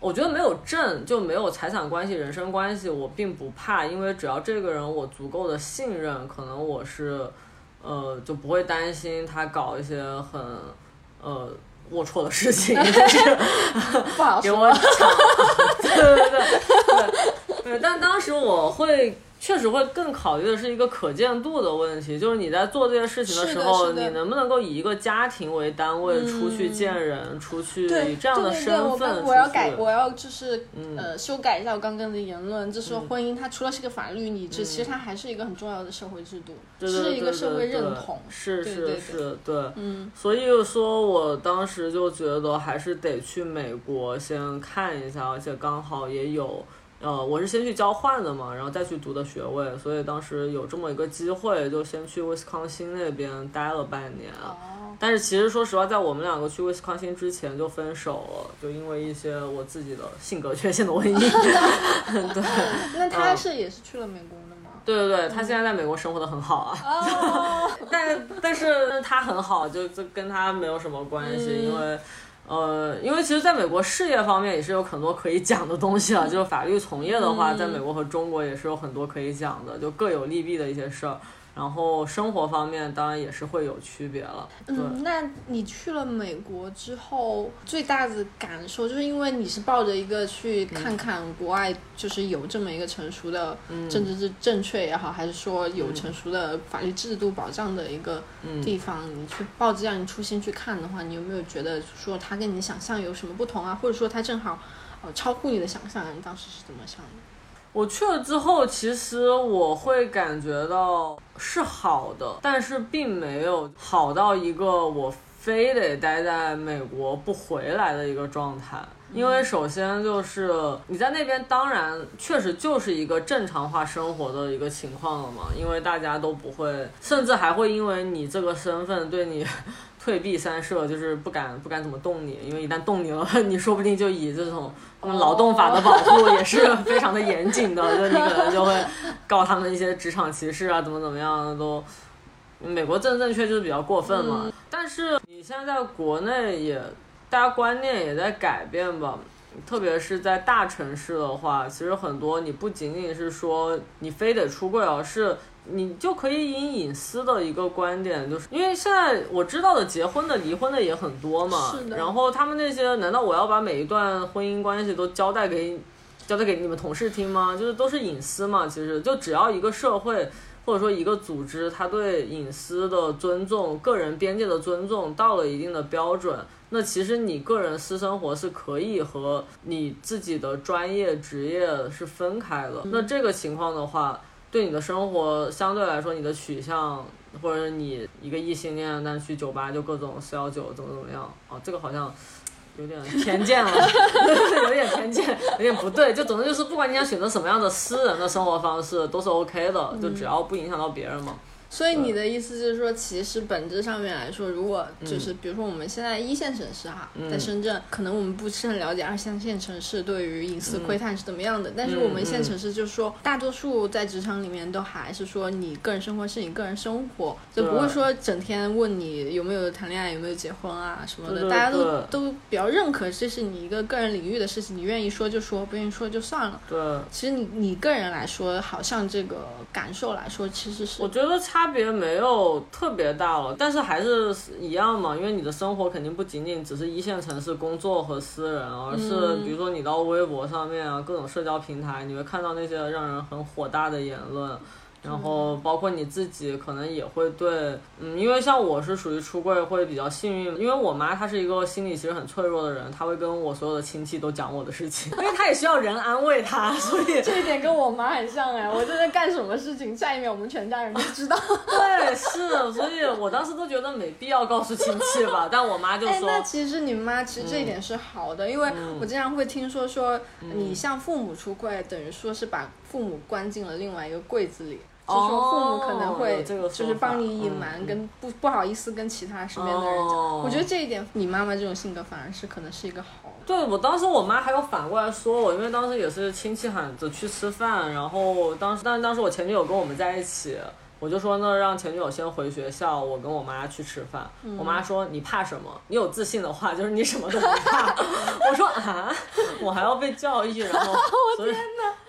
Speaker 2: 我觉得没有证就没有财产关系、人身关系，我并不怕，因为只要这个人我足够的信任，可能我是，呃，就不会担心他搞一些很，呃，龌龊的事情，就是
Speaker 1: 不好
Speaker 2: 给我。抢。对对对对对，但当时我会。确实会更考虑的是一个可见度的问题，就是你在做这件事情的时候，你能不能够以一个家庭为单位出去见人，出去以这样的身份
Speaker 1: 我要改，我要就是呃修改一下我刚刚的言论，就是说婚姻它除了是个法律，你这其实它还是一个很重要的社会制度，是一个社会认同，
Speaker 2: 是是是，对，
Speaker 1: 嗯，
Speaker 2: 所以说我当时就觉得还是得去美国先看一下，而且刚好也有。呃，我是先去交换的嘛，然后再去读的学位，所以当时有这么一个机会，就先去威斯康星那边待了半年。
Speaker 1: 哦。
Speaker 2: 但是其实说实话，在我们两个去威斯康星之前就分手了，就因为一些我自己的性格缺陷的问题。对。
Speaker 1: 那他是也是去了美国的吗？
Speaker 2: 对对对，他现在在美国生活的很好啊。
Speaker 1: 哦。
Speaker 2: 但但是他很好，就就跟他没有什么关系，因为。呃，因为其实在美国事业方面也是有很多可以讲的东西啊，就是法律从业的话，在美国和中国也是有很多可以讲的，就各有利弊的一些事儿。然后生活方面当然也是会有区别了。
Speaker 1: 嗯，那你去了美国之后，最大的感受就是因为你是抱着一个去看看国外，就是有这么一个成熟的政治正正确也好，还是说有成熟的法律制度保障的一个地方，你去抱着这样初心去看的话，你有没有觉得说它跟你想象有什么不同啊？或者说它正好呃超乎你的想象？你当时是怎么想的？
Speaker 2: 我去了之后，其实我会感觉到是好的，但是并没有好到一个我非得待在美国不回来的一个状态。因为首先就是你在那边，当然确实就是一个正常化生活的一个情况了嘛。因为大家都不会，甚至还会因为你这个身份对你。退避三舍，就是不敢不敢怎么动你，因为一旦动你了，你说不定就以这种劳动法的保护也是非常的严谨的，就你可能就会告他们一些职场歧视啊，怎么怎么样的都。美国政正确就是比较过分嘛，但是你现在在国内也，大家观念也在改变吧，特别是在大城市的话，其实很多你不仅仅是说你非得出柜，而是。你就可以以隐私的一个观点，就是因为现在我知道的结婚的、离婚的也很多嘛。
Speaker 1: 是的。
Speaker 2: 然后他们那些，难道我要把每一段婚姻关系都交代给交代给你们同事听吗？就是都是隐私嘛。其实就只要一个社会或者说一个组织，它对隐私的尊重、个人边界的尊重到了一定的标准，那其实你个人私生活是可以和你自己的专业职业是分开的。那这个情况的话。对你的生活相对来说，你的取向，或者你一个异性恋，但去酒吧就各种四幺九怎么怎么样哦，这个好像有点偏见了，有点偏见，有点不对。就总之就是，不管你想选择什么样的私人的生活方式，都是 OK 的，就只要不影响到别人嘛。
Speaker 1: 所以你的意思就是说，其实本质上面来说，如果就是比如说我们现在一线城市哈，在深圳，可能我们不是很了解二三线城市对于隐私窥探是怎么样的。但是我们一线城市就是说，大多数在职场里面都还是说，你个人生活是你个人生活，就不会说整天问你有没有谈恋爱、有没有结婚啊什么的。大家都都比较认可这是你一个个人领域的事情，你愿意说就说，不愿意说就算了。
Speaker 2: 对，
Speaker 1: 其实你你个人来说，好像这个感受来说，其实是
Speaker 2: 我觉得差。差别没有特别大了，但是还是一样嘛，因为你的生活肯定不仅仅只是一线城市工作和私人，而是比如说你到微博上面啊，各种社交平台，你会看到那些让人很火大的言论，然后包括你自己可能也会对，嗯，因为像我是属于出柜会比较幸运，因为我妈她是一个心理其实很脆弱的人，她会跟我所有的亲戚都讲我的事情，因为她也需要人安慰她，所以
Speaker 1: 这一点跟我妈很像哎，我正在干什么事情，下一秒我们全家人都知道。
Speaker 2: 对，是，所以我当时都觉得没必要告诉亲戚吧，但我妈就说，
Speaker 1: 那其实你妈其实这一点是好的，因为我经常会听说说你向父母出柜，等于说是把父母关进了另外一个柜子里。就说父母可能会就是帮你隐瞒，跟不不好意思跟其他身边的人讲。我觉得这一点，你妈妈这种性格反而是可能是一个好。
Speaker 2: 对我当时我妈还有反过来说我，因为当时也是亲戚喊着去吃饭，然后当时但是当时我前女友跟我们在一起。我就说那让前女友先回学校，我跟我妈去吃饭。我妈说你怕什么？你有自信的话，就是你什么都不怕。我说啊，我还要被教育，然后
Speaker 1: 所以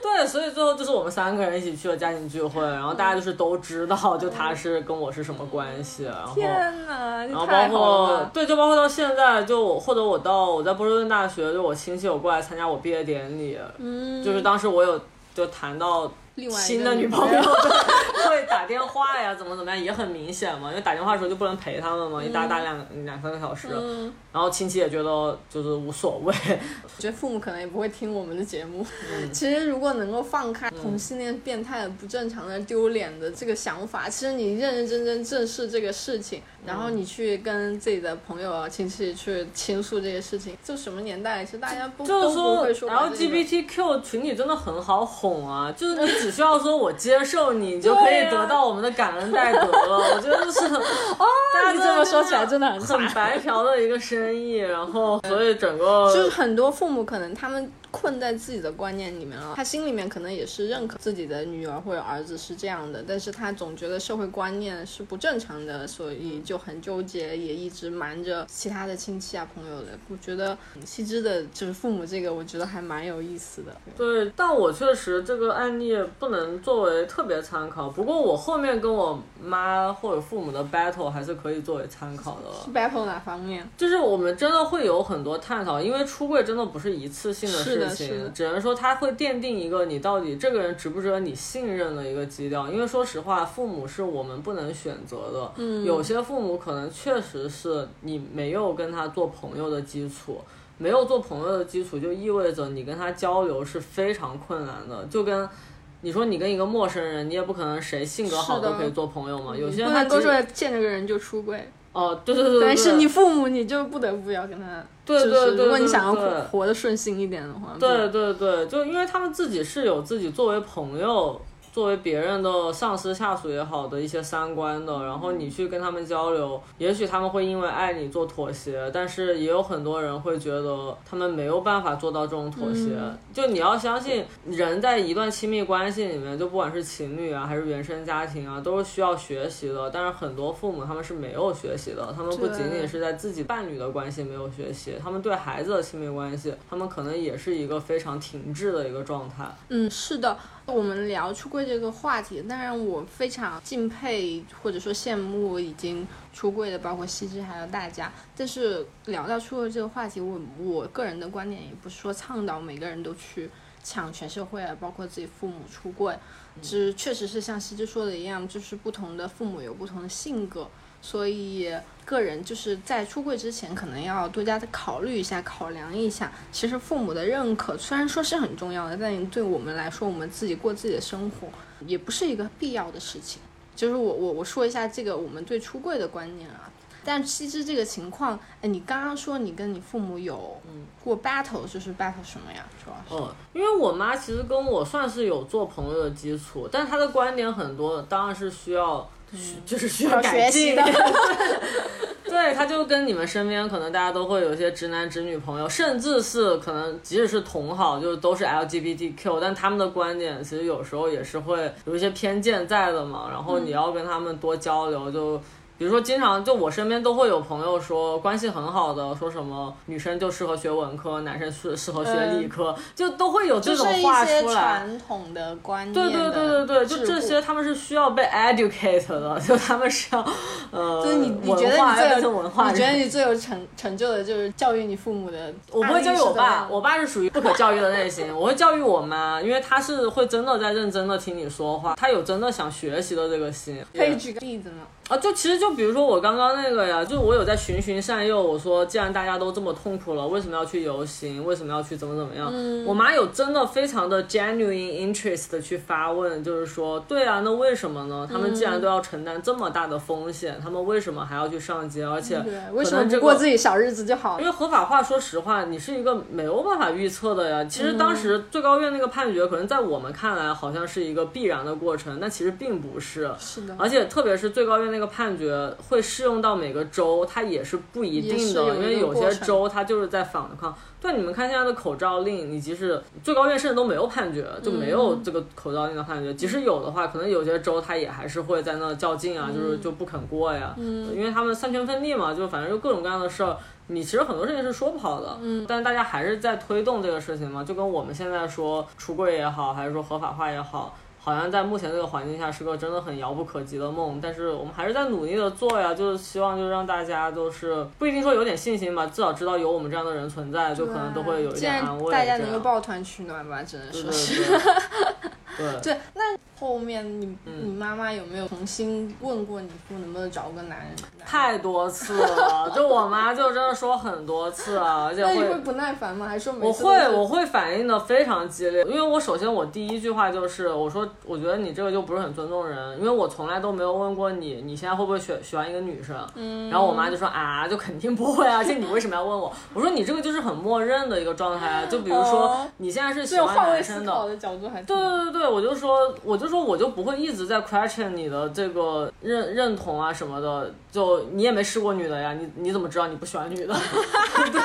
Speaker 2: 对，所以最后就是我们三个人一起去了家庭聚会，然后大家就是都知道，就他是跟我是什么关系。然后
Speaker 1: 天哪，
Speaker 2: 然后包括对，就包括到现在，就或者我到我在波士顿大学，就我亲戚有过来参加我毕业典礼，嗯，就是当时我有就谈到。新的女朋友。会打电话呀，怎么怎么样也很明显嘛，因为打电话的时候就不能陪他们嘛，一打打两两三个小时，然后亲戚也觉得就是无所谓。
Speaker 1: 我觉得父母可能也不会听我们的节目。其实如果能够放开同性恋变态的、不正常的、丢脸的这个想法，其实你认认真真正视这个事情，然后你去跟自己的朋友啊、亲戚去倾诉这些事情，就什么年代，其实大家不会说。
Speaker 2: 然后 LGBTQ 群体真的很好哄啊，就是你。只需要说我接受你，你 就可以得到我们的感恩戴德了。我觉得是
Speaker 1: 啊，你这么说起来真的很
Speaker 2: 很白嫖的一个生意。然后，所以整个
Speaker 1: 就是很多父母可能他们。困在自己的观念里面了，他心里面可能也是认可自己的女儿或者儿子是这样的，但是他总觉得社会观念是不正常的，所以就很纠结，也一直瞒着其他的亲戚啊朋友的。我觉得西之的就是父母这个，我觉得还蛮有意思的。
Speaker 2: 对，但我确实这个案例不能作为特别参考，不过我后面跟我妈或者父母的 battle 还是可以作为参考的。
Speaker 1: battle 哪方面？
Speaker 2: 就是我们真的会有很多探讨，因为出柜真的不是一次性的事。
Speaker 1: 情，
Speaker 2: 只能说它会奠定一个你到底这个人值不值得你信任的一个基调。因为说实话，父母是我们不能选择的。嗯，有些父母可能确实是你没有跟他做朋友的基础，没有做朋友的基础，就意味着你跟他交流是非常困难的。就跟你说，你跟一个陌生人，你也不可能谁性格好都可以做朋友嘛。有些人他
Speaker 1: 都是见着个人就出轨。
Speaker 2: 哦，对对对，
Speaker 1: 但是你父母你就不得不要跟他，
Speaker 2: 对对对，
Speaker 1: 如果你想要活活得顺心一点的话，
Speaker 2: 对对对，就因为他们自己是有自己作为朋友。作为别人的上司、下属也好的一些三观的，然后你去跟他们交流，也许他们会因为爱你做妥协，但是也有很多人会觉得他们没有办法做到这种妥协。就你要相信，人在一段亲密关系里面，就不管是情侣啊，还是原生家庭啊，都是需要学习的。但是很多父母他们是没有学习的，他们不仅仅是在自己伴侣的关系没有学习，他们对孩子的亲密关系，他们可能也是一个非常停滞的一个状态。
Speaker 1: 嗯，是的。我们聊出柜这个话题，当然我非常敬佩或者说羡慕已经出柜的，包括西芝还有大家。但是聊到出柜这个话题，我我个人的观点也不是说倡导每个人都去抢全社会啊，包括自己父母出柜。只确实是像西芝说的一样，就是不同的父母有不同的性格。所以，个人就是在出柜之前，可能要多加的考虑一下、考量一下。其实父母的认可虽然说是很重要的，但对我们来说，我们自己过自己的生活，也不是一个必要的事情。就是我我我说一下这个我们对出柜的观念啊。但其实这个情况，哎，你刚刚说你跟你父母有过 battle，就是 battle 什么呀？主要是。
Speaker 2: 哦，因为我妈其实跟我算是有做朋友的基础，但她的观点很多，当然是需要。就是需要改进。
Speaker 1: 的，
Speaker 2: 对，他就跟你们身边可能大家都会有一些直男直女朋友，甚至是可能即使是同好，就是都是 LGBTQ，但他们的观点其实有时候也是会有一些偏见在的嘛。然后你要跟他们多交流，就比如说，经常就我身边都会有朋友说关系很好的，说什么女生就适合学文科，男生适适合学理科，就都会有这种话出来。
Speaker 1: 传统的观念。
Speaker 2: 对对对对对，就这些他们是需要被 educate 的，就他们是要呃，
Speaker 1: 就是你你觉得你最有文化，你觉得你最有成成就的就是教育你父母的。
Speaker 2: 我不会教育我爸，我爸是属于不可教育的类型。我会教育我妈，因为他是会真的在认真的听你说话，他有真的想学习的这个心。
Speaker 1: 可以举个例子吗？
Speaker 2: 啊，就其实就比如说我刚刚那个呀，就我有在循循善诱。我说，既然大家都这么痛苦了，为什么要去游行？为什么要去怎么怎么样？我妈有真的非常的 genuine interest 的去发问，就是说，对啊，那为什么呢？他们既然都要承担这么大的风险，他们为什么还要去上街？而且
Speaker 1: 为什么不过自己小日子就好？
Speaker 2: 因为合法化，说实话，你是一个没有办法预测的呀。其实当时最高院那个判决，可能在我们看来好像是一个必然的过程，但其实并不是。
Speaker 1: 是的。
Speaker 2: 而且特别是最高院。那个判决会适用到每个州，它也是不一定的，因为有些州它就是在反抗。对，你们看现在的口罩令，你即使最高院甚至都没有判决，就没有这个口罩令的判决。即使有的话，可能有些州它也还是会在那较劲啊，就是就不肯过呀。嗯，因为他们三权分立嘛，就反正就各种各样的事儿，你其实很多事情是说不好的。嗯，但是大家还是在推动这个事情嘛，就跟我们现在说出柜也好，还是说合法化也好。好像在目前这个环境下是个真的很遥不可及的梦，但是我们还是在努力的做呀，就是希望就是让大家都是不一定说有点信心吧，至少知道有我们这样的人存在，就可能都会有一点安慰。
Speaker 1: 大家能够抱团取暖吧，只能说是。
Speaker 2: 对
Speaker 1: 对，那后面你你妈妈有没有重新问过你说能不能找个男人？
Speaker 2: 太多次了，就我妈就真的说很多次啊，而且会
Speaker 1: 会不耐烦吗？还是说
Speaker 2: 我会我会反应的非常激烈，因为我首先我第一句话就是我说我觉得你这个就不是很尊重人，因为我从来都没有问过你你现在会不会喜喜欢一个女生，嗯，然后我妈就说啊就肯定不会啊，而且你为什么要问我？我说你这个就是很默认的一个状态啊，就比如说你现在是喜欢男生
Speaker 1: 的，对
Speaker 2: 对对对。我就说，我就说，我就不会一直在 question 你的这个认认同啊什么的。就你也没试过女的呀，你你怎么知道你不喜欢女的？对，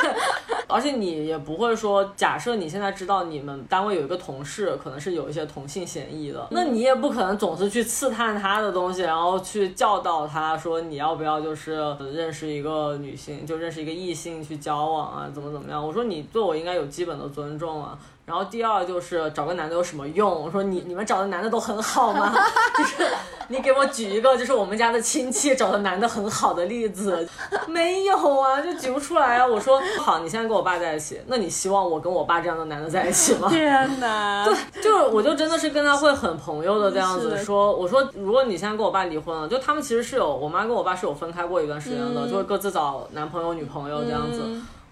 Speaker 2: 而且你也不会说，假设你现在知道你们单位有一个同事可能是有一些同性嫌疑的，那你也不可能总是去刺探他的东西，然后去教导他说你要不要就是认识一个女性，就认识一个异性去交往啊，怎么怎么样？我说你对我应该有基本的尊重啊。然后第二就是找个男的有什么用？我说你你们找的男的都很好吗？就是你给我举一个，就是我们家的亲戚找的男的很好的例子，没有啊，就举不出来啊。我说好，你现在跟我爸在一起，那你希望我跟我爸这样的男的在一起吗？
Speaker 1: 天哪！
Speaker 2: 对，就是我就真的是跟他会很朋友的这样子说。我说如果你现在跟我爸离婚了，就他们其实是有，我妈跟我爸是有分开过一段时间的，就是各自找男朋友女朋友这样子。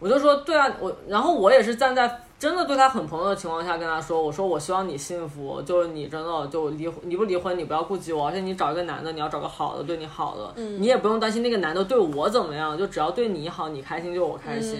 Speaker 2: 我就说对啊，我然后我也是站在。真的对他很朋友的情况下跟他说，我说我希望你幸福，就是你真的就离婚，离不离婚你不要顾及我，而且你找一个男的，你要找个好的，对你好的，你也不用担心那个男的对我怎么样，就只要对你好，你开心就我开心。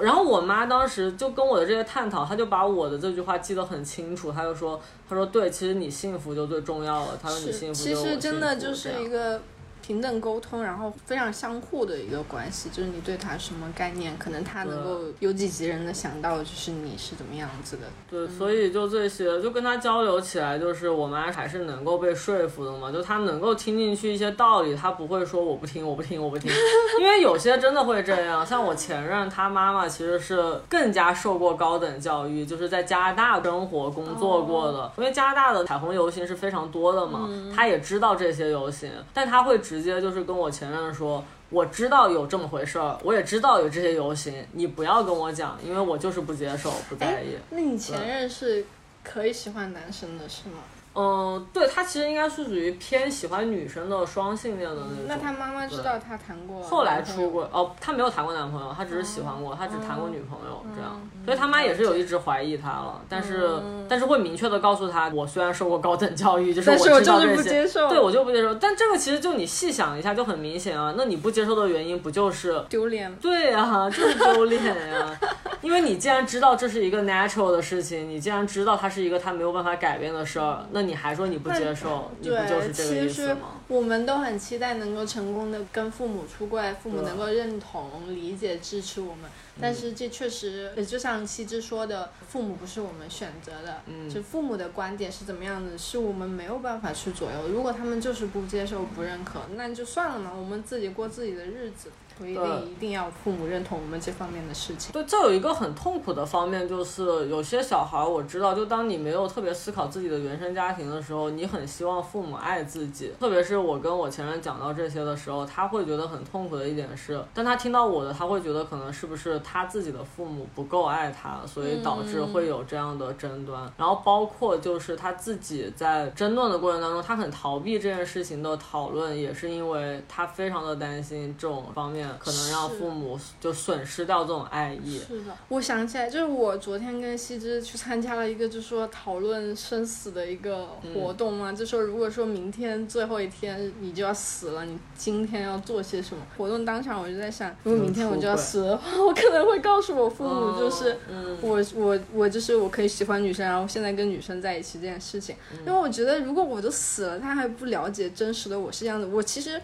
Speaker 2: 然后我妈当时就跟我的这些探讨，她就把我的这句话记得很清楚，她就说，她说对，其实你幸福就最重要了，她说你幸福就
Speaker 1: 其实真的就是一个。平等沟通，然后非常相互的一个关系，就是你对他什么概念，可能他能够有几级人的想到，就是你是怎么样子的。
Speaker 2: 对，所以就这些，就跟他交流起来，就是我妈还是能够被说服的嘛，就他能够听进去一些道理，他不会说我不听，我不听，我不听。因为有些真的会这样，像我前任他妈妈其实是更加受过高等教育，就是在加拿大生活工作过的，因为加拿大的彩虹游行是非常多的嘛，他也知道这些游行，但他会。直接就是跟我前任说，我知道有这么回事儿，我也知道有这些游行，你不要跟我讲，因为我就是不接受，不在意。
Speaker 1: 那你前任是可以喜欢男生的是吗？
Speaker 2: 嗯，对他其实应该是属于偏喜欢女生的双性恋的那种。
Speaker 1: 那他妈妈知道他谈过？
Speaker 2: 后来出过哦，他没有谈过男朋友，他只是喜欢过，他只谈过女朋友这样。所以他妈也是有一直怀疑他了，但是但是会明确的告诉他，我虽然受过高等教育，就是我知道这些，对我就不接受。但这个其实就你细想一下就很明显啊，那你不接受的原因不就是
Speaker 1: 丢脸？
Speaker 2: 对啊，就是丢脸呀。因为你既然知道这是一个 natural 的事情，你既然知道它是一个他没有办法改变的事儿，那那你还说你不接受，你不就是这个意思吗？
Speaker 1: 我们都很期待能够成功的跟父母出柜，父母能够认同、理解、支持我们。但是这确实，就像西之说的，父母不是我们选择的，就父母的观点是怎么样的，是我们没有办法去左右。如果他们就是不接受、不认可，那就算了嘛，我们自己过自己的日子。不一定一定要父母认同我们这方面的事情。
Speaker 2: 对，这有一个很痛苦的方面，就是有些小孩我知道，就当你没有特别思考自己的原生家庭的时候，你很希望父母爱自己。特别是我跟我前任讲到这些的时候，他会觉得很痛苦的一点是，当他听到我的，他会觉得可能是不是他自己的父母不够爱他，所以导致会有这样的争端。然后包括就是他自己在争论的过程当中，他很逃避这件事情的讨论，也是因为他非常的担心这种方面。可能让父母就损失掉这种爱意。
Speaker 1: 是的，我想起来，就是我昨天跟西芝去参加了一个，就是说讨论生死的一个活动嘛。就说如果说明天最后一天你就要死了，你今天要做些什么活动？当场我就在想，如果明天我就要死的话，我可能会告诉我父母，就是我我我就是我可以喜欢女生，然后现在跟女生在一起这件事情。因为我觉得，如果我都死了，他还不了解真实的我是这样的，我其实。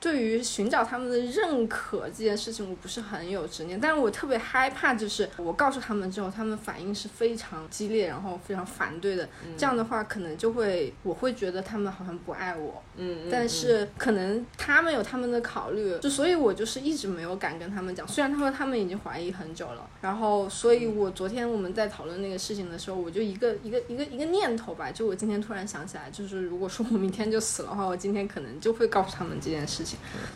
Speaker 1: 对于寻找他们的认可这件事情，我不是很有执念，但是我特别害怕，就是我告诉他们之后，他们反应是非常激烈，然后非常反对的。这样的话，可能就会，我会觉得他们好像不爱我。
Speaker 2: 嗯嗯。
Speaker 1: 但是可能他们有他们的考虑，就所以我就是一直没有敢跟他们讲。虽然他说他们已经怀疑很久了，然后，所以我昨天我们在讨论那个事情的时候，我就一个一个一个一个念头吧，就我今天突然想起来，就是如果说我明天就死了的话，我今天可能就会告诉他们这件事情。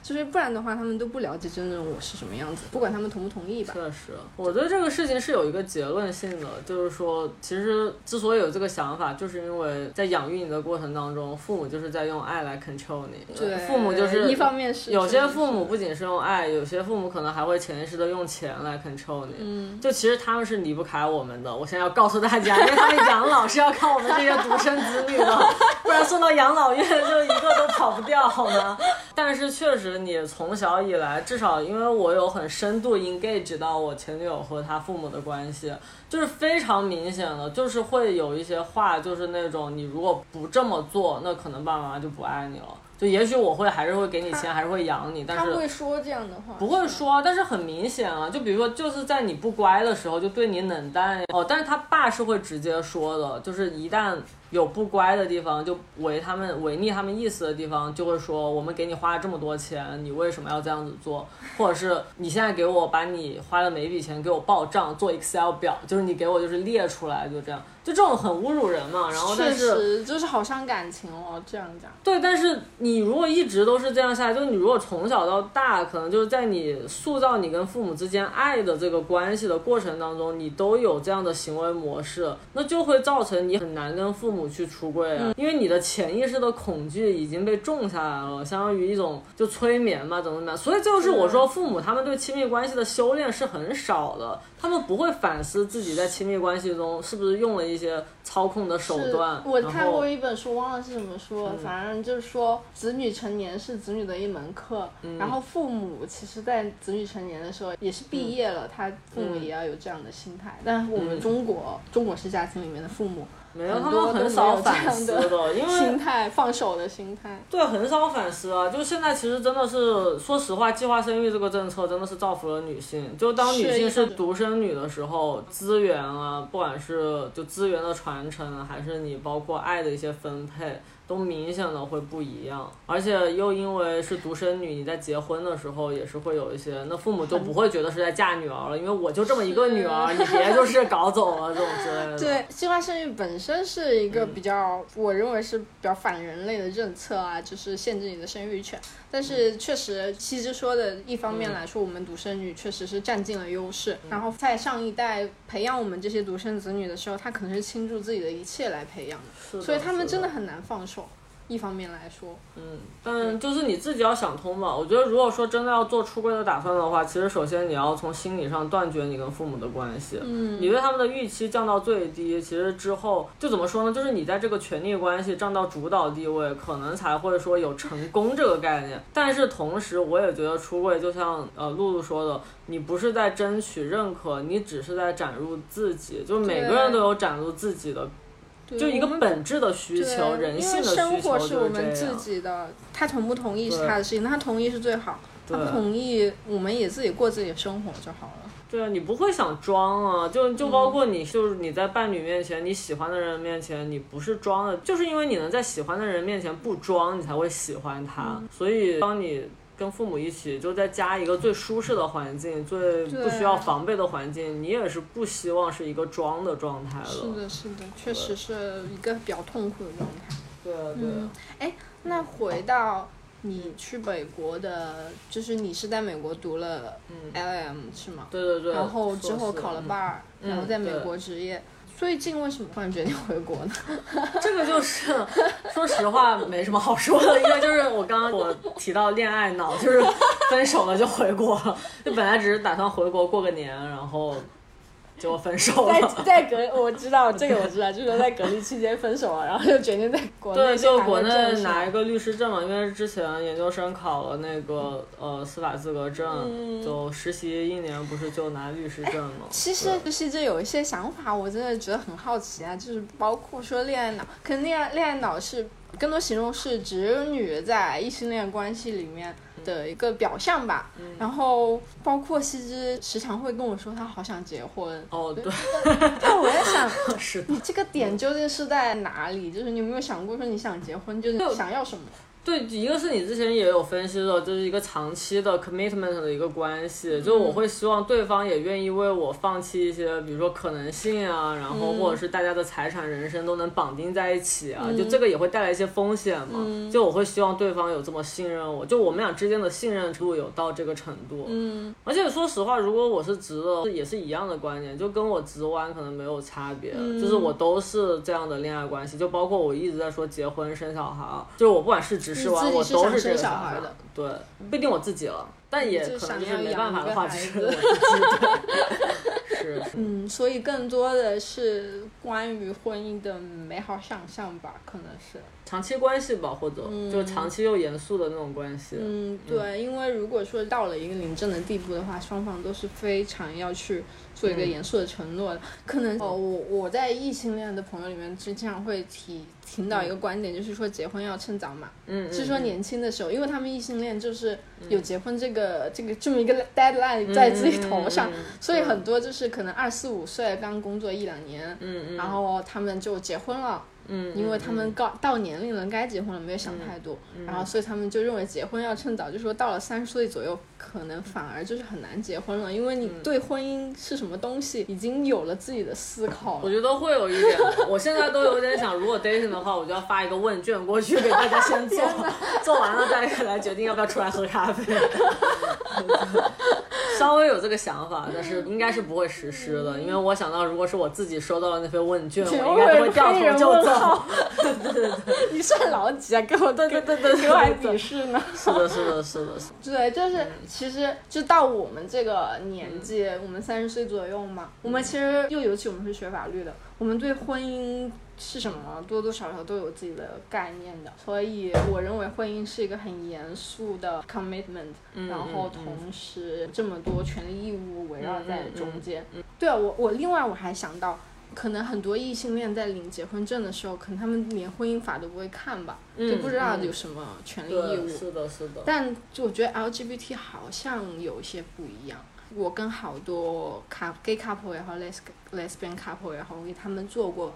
Speaker 1: 就是不然的话，他们都不了解真正我是什么样子，不管他们同不同意吧。
Speaker 2: 确实，我对这个事情是有一个结论性的，就是说，其实之所以有这个想法，就是因为在养育你的过程当中，父母就是在用爱来 control 你。
Speaker 1: 对，
Speaker 2: 父母就是
Speaker 1: 一方面是
Speaker 2: 有些父母不仅是用爱，有些父母可能还会潜意识的用钱来 control 你。嗯，就其实他们是离不开我们的。我现在要告诉大家，因为他们养老是要靠我们这些独生子女的，不然送到养老院就一个都跑不掉，好吗？但是确实。你从小以来，至少因为我有很深度 engage 到我前女友和她父母的关系，就是非常明显的，就是会有一些话，就是那种你如果不这么做，那可能爸爸妈妈就不爱你了。就也许我会还是会给你钱，还是会养你，但是
Speaker 1: 他会说这样的话，
Speaker 2: 不会说，但是很明显啊。就比如说，就是在你不乖的时候，就对你冷淡哦。但是他爸是会直接说的，就是一旦。有不乖的地方，就违他们违逆他们意思的地方，就会说我们给你花了这么多钱，你为什么要这样子做？或者是你现在给我把你花的每一笔钱给我报账，做 Excel 表，就是你给我就是列出来，就这样。就这种很侮辱人嘛，然后但
Speaker 1: 是就是好伤感情哦，这样讲。
Speaker 2: 对，但是你如果一直都是这样下来，就是你如果从小到大，可能就是在你塑造你跟父母之间爱的这个关系的过程当中，你都有这样的行为模式，那就会造成你很难跟父母去出柜啊，因为你的潜意识的恐惧已经被种下来了，相当于一种就催眠嘛，怎么怎么样。所以就是我说，父母他们对亲密关系的修炼是很少的。他们不会反思自己在亲密关系中是不是用了一些操控的手段。
Speaker 1: 我看过一本书，忘了是什么书，反正就是说，子女成年是子女的一门课。然后父母其实，在子女成年的时候也是毕业了，他父母也要有这样的心态。但我们中国中国式家庭里面的父母。
Speaker 2: 没有，他们很少反思的，因为
Speaker 1: 心态放手的心态。
Speaker 2: 对，很少反思啊！就现在其实真的是，说实话，计划生育这个政策真的是造福了女性。就当女性是独生女的时候，资源啊，不管是就资源的传承，还是你包括爱的一些分配。都明显的会不一样，而且又因为是独生女，你在结婚的时候也是会有一些，那父母就不会觉得是在嫁女儿了，因为我就这么一个女儿，你别就是搞走了这种之类的。
Speaker 1: 对，计划生育本身是一个比较，我认为是比较反人类的政策啊，就是限制你的生育权。但是确实，西之说的一方面来说，我们独生女确实是占尽了优势。然后在上一代培养我们这些独生子女的时候，他可能是倾注自己的一切来培养
Speaker 2: 的，
Speaker 1: 所以他们真的很难放手。一方面来说，
Speaker 2: 嗯，但就是你自己要想通嘛。我觉得，如果说真的要做出柜的打算的话，其实首先你要从心理上断绝你跟父母的关系，
Speaker 1: 嗯，
Speaker 2: 你对他们的预期降到最低。其实之后就怎么说呢？就是你在这个权力关系占到主导地位，可能才会说有成功这个概念。但是同时，我也觉得出柜就像呃露露说的，你不是在争取认可，你只是在展露自己。就每个人都有展露自己的。就一个本质的需求，人性的需求
Speaker 1: 是我们自。己的，他同不同意是他的事情，他同意是最好，他不同意我们也自己过自己的生活就好了。
Speaker 2: 对啊，你不会想装啊，就就包括你，就是你在伴侣面前，你喜欢的人面前，你不是装的，就是因为你能在喜欢的人面前不装，你才会喜欢他。
Speaker 1: 嗯
Speaker 2: 所以当你跟父母一起，就在家一个最舒适的环境，最不需要防备的环境，你也是不希望是一个装的状态了。
Speaker 1: 是的，是的，确实是一个比较痛苦的状态。
Speaker 2: 对啊，对啊。
Speaker 1: 嗯，哎，那回到你去美国的，就是你是在美国读了 LM 是吗？
Speaker 2: 对对对。
Speaker 1: 然后之后考了
Speaker 2: 嗯
Speaker 1: bar，、
Speaker 2: 嗯
Speaker 1: 然后在美国职业。最近为什么突然决定回国呢？
Speaker 2: 这个就是，说实话没什么好说的，因为就是我刚刚我提到恋爱脑，就是分手了就回国了，就本来只是打算回国过个年，然后结果分手了。
Speaker 1: 在在隔，我知道这个我知道，就是说在隔离期间分手了，然后就决定在国内
Speaker 2: 对，就国内拿一个律师证嘛，因为之前研究生考了那个呃司法资格证，
Speaker 1: 嗯
Speaker 2: 就实习一年不是就拿律师证嘛。
Speaker 1: 其实就是这有一些想法，我真的觉得很好奇啊，就是包括说恋爱脑，可能恋爱恋爱脑是更多形容是直女在异性恋关系里面的一个表象吧。然后包括西芝时常会跟我说他好想结婚，
Speaker 2: 哦，对，
Speaker 1: 但我在想，
Speaker 2: 是。
Speaker 1: 你这个点究竟是在哪里？就是你有没有想过说你想结婚，就是想要什么？
Speaker 2: 对，一个是你之前也有分析的，就是一个长期的 commitment 的一个关系，就是我会希望对方也愿意为我放弃一些，比如说可能性啊，然后或者是大家的财产、人生都能绑定在一起啊，就这个也会带来一些风险嘛。就我会希望对方有这么信任我，就我们俩之间的信任度有到这个程度。
Speaker 1: 嗯。
Speaker 2: 而且说实话，如果我是直的，也是一样的观念，就跟我直弯可能没有差别，就是我都是这样的恋爱关系，就包括我一直在说结婚生小孩，就是我不管是直
Speaker 1: 你自己
Speaker 2: 我都这个
Speaker 1: 是想生小孩的，
Speaker 2: 对，不一定我自己了，但也
Speaker 1: 就
Speaker 2: 可能是没办法的话，是
Speaker 1: 子
Speaker 2: 我自己，对，是是。
Speaker 1: 嗯，所以更多的是关于婚姻的美好想象吧，可能是。
Speaker 2: 长期关系吧，或者就长期又严肃的那种关系。
Speaker 1: 嗯，对，因为如果说到了一个领证的地步的话，双方都是非常要去做一个
Speaker 2: 嗯。
Speaker 1: 严肃的承诺的。可能哦，我我在异性恋的朋友里面经常会提听到一个观点，就是说结婚要趁早嘛，
Speaker 2: 嗯，嗯
Speaker 1: 是说
Speaker 2: 嗯。
Speaker 1: 年轻的时候，因为他们异性恋就是有结婚这个、这个这么一个 deadline 在自己头上，所以很多就是可能二四五岁刚工作一两年，
Speaker 2: 嗯嗯，
Speaker 1: 然后他们就结婚了。
Speaker 2: 嗯，
Speaker 1: 因为他们告到年龄了，该结婚了，没有想太多，然后所以他们就认为结婚要趁早，就说到了三十岁左右，可能反而就是很难结婚了，因为你对婚姻是什么东西已经有了自己的思考了。
Speaker 2: 我觉得会有一点，我现在都有点想，如果 dating 的话，我就要发一个问卷过去给大家先做，做完了大家来决定要不要出来喝咖啡。稍微有这个想法，但是应该是不会实施的，因为我想到如果是我自己收到了那份问卷，我应该都会掉头就走。对对对，
Speaker 1: 你算老几啊？跟我对
Speaker 2: 对对对对
Speaker 1: 给我还鄙视呢。
Speaker 2: 是的，是的，是的，是。
Speaker 1: 对，就是其实就到我们这个年纪，我们三十岁左右嘛，我们其实又尤其我们是学法律的，我们对婚姻是什么多多少少都有自己的概念的，所以我认为婚姻是一个很严肃的 commitment，、
Speaker 2: 嗯
Speaker 1: 然后同时这么多权利义务围绕在
Speaker 2: 嗯嗯
Speaker 1: 中间。对啊，我我另外我还想到。可能很多异性恋在领结婚证的时候，可能他们连婚姻法都不会看吧，就
Speaker 2: 嗯
Speaker 1: 不知道
Speaker 2: 嗯
Speaker 1: 有什么权利义务。
Speaker 2: 对，是的，是的。
Speaker 1: 但就我觉得 LGBT 好像有一些不一样。我跟好多 cou gay couple 也好，les lesbian couple 也好，我给他们做过，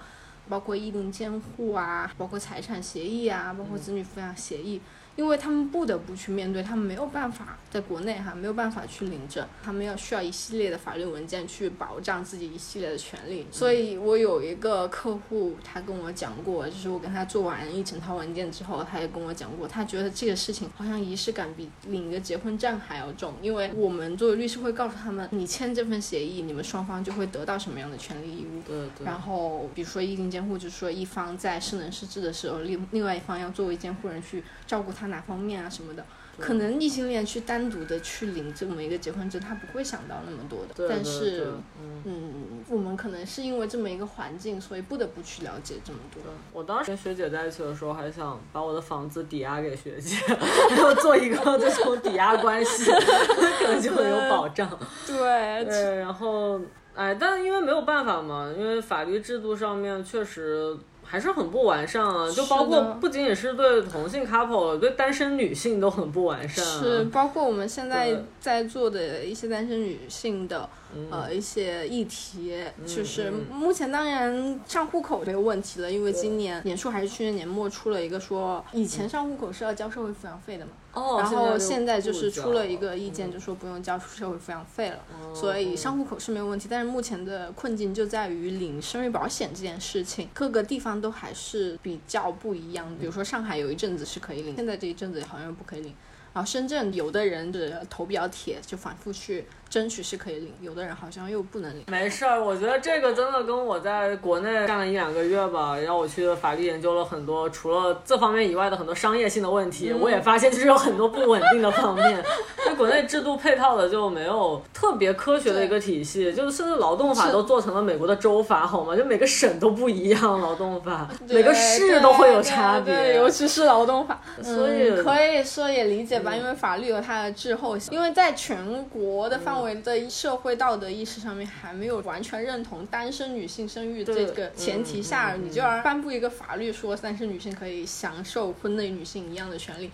Speaker 1: 包括异定监护啊，包括财产协议啊，包括子女抚养协议。因为他们不得不去面对，他们没有办法在国内哈，没有办法去领证，他们要需要一系列的法律文件去保障自己一系列的权利。所以我有一个客户，他跟我讲过，就是我跟他做完一整套文件之后，他也跟我讲过，他觉得这个事情好像仪式感比领一个结婚证还要重，因为我们作为律师会告诉他们，你签这份协议，你们双方就会得到什么样的权利义务。
Speaker 2: 对对。
Speaker 1: 然后，比如说意定监护，就是说一方在失能失智的时候，另另外一方要作为监护人去照顾他哪方面啊什么的。可能异性恋去单独的去领这么一个结婚证，他不会想到那么多的。但是，
Speaker 2: 嗯
Speaker 1: 嗯，我们可能是因为这么一个环境，所以不得不去了解这么多。
Speaker 2: 我当时跟学姐在一起的时候，还想把我的房子抵押给学姐，然后做一个这种抵押关系，可能就会有保障。
Speaker 1: 对
Speaker 2: 对，然后哎，但因为没有办法嘛，因为法律制度上面确实还是很不完善啊，就包括不仅仅是对同性 couple，对单身女性都很不完善、啊。
Speaker 1: 是，包括我们现在在做的一些单身女性的、
Speaker 2: 嗯。
Speaker 1: 呃一些议题，就是
Speaker 2: 嗯。
Speaker 1: 目前当然上户口没有问题了，因为今年年初还是去年年末出了一个说，以前上户口是要交社会抚养费的嘛，
Speaker 2: 哦，
Speaker 1: 然后现
Speaker 2: 现
Speaker 1: 在就是出了一个意见，就说不用交社会抚养费了，
Speaker 2: 哦
Speaker 1: 所以上户口是没有问题。但是目前的困境就在于领生育保险这件事情，各个地方都还是比较不一样。比如说上海有一阵子是可以领，现在这一阵子好像又不可以领。然后深圳有的人的头比较铁，就反复去争取是可以领，有的人好像又不能领。
Speaker 2: 没事儿，我觉得这个真的跟我在国内干了一两个月吧，然后我去法律研究了很多除了这方面以外的很多商业性的问题，我也发现就是有很多不稳定的方面。因为国内制度配套的就没有特别科学的一个体系，就是甚至劳动法都做成了美国的州法，好吗？就每个省都不一样，劳动法每个市都会有差别。
Speaker 1: 尤其是劳动法，
Speaker 2: 所以
Speaker 1: 嗯、可以说也理解吧，因为法律有它的滞后性，因为在全国的范围的社会道德意识上面还没有完全认同单身女性生育这个前提下，你就要颁布一个法律说单身女性可以享受婚内女性一样的权利，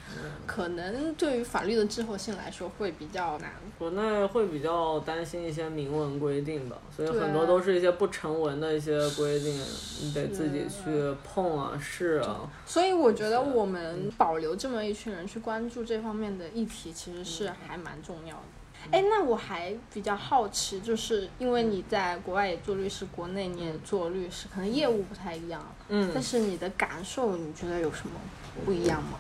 Speaker 1: 可能对于法律的滞后性来说会比较难。
Speaker 2: 国内会比较担心一些明文规定的，所以很多都是一些不成文的一些规定，你得自己去碰啊、试啊。
Speaker 1: 所以我觉得我们保留这么一群人去关注这方面的议题，其实是还蛮重要的。哎，那我还比较好奇，就是因为你在国外也做律师，国内你也做律师，可能业务不太一样，
Speaker 2: 嗯
Speaker 1: 但是你的感受，你觉得有什么不一样吗？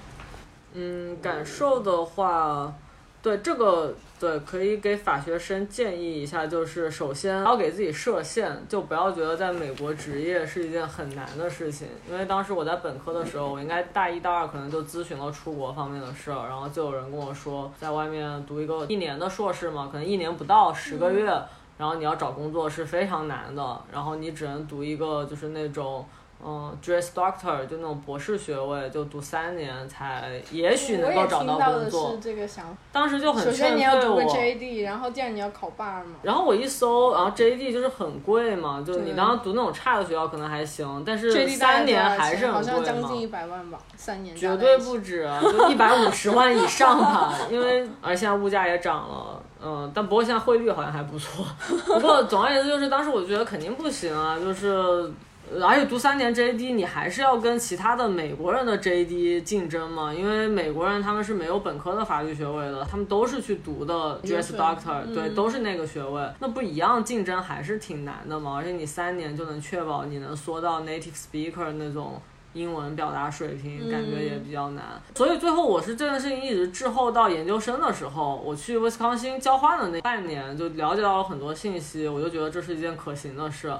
Speaker 2: 嗯，感受的话，对这个对可以给法学生建议一下，就是首先要给自己设限，就不要觉得在美国职业是一件很难的事情。因为当时我在本科的时候，我应该大一大二可能就咨询了出国方面的事儿，然后就有人跟我说，在外面读一个一年的硕士嘛，可能一年不到十个月。然后你要找工作是非常难的，然后你只能读一个就是那种。嗯，Juris Doctor 就那种博士学位，就读三年才也许能够找
Speaker 1: 到的
Speaker 2: 工作
Speaker 1: 是。这个想法。
Speaker 2: 当时就很
Speaker 1: 首先
Speaker 2: 劝
Speaker 1: 你要读。JD，然后第二你要考 bar 嘛。
Speaker 2: 然后我一搜，然后 JD 就是很贵嘛，就你当时读那种差的学校可能还行，但是三年还是很
Speaker 1: 好像。将近一百万吧，三年
Speaker 2: 绝对不止，啊就一百五十万以上吧，因为而现在物价也涨了，嗯，但不过现在汇率好像还不错。不过总而言之，就是当时我觉得肯定不行啊，就是。而且读三年 JD，你还是要跟其他的美国人的 JD 竞争嘛，因为美国人他们是没有本科的法律学位的，他们都是去读的
Speaker 1: 研究
Speaker 2: Juris
Speaker 1: 生
Speaker 2: Doctor，、对，
Speaker 1: 嗯
Speaker 2: 都是那个学位，那不一样，竞争还是挺难的嘛。而且你三年就能确保你能说到 native speaker 那种英文表达水平，感觉也比较难。所以最后我是这件事情一直滞后到研究生的时候，我去威斯康星交换的那半年，就了解到了很多信息，我就觉得这是一件可行的事。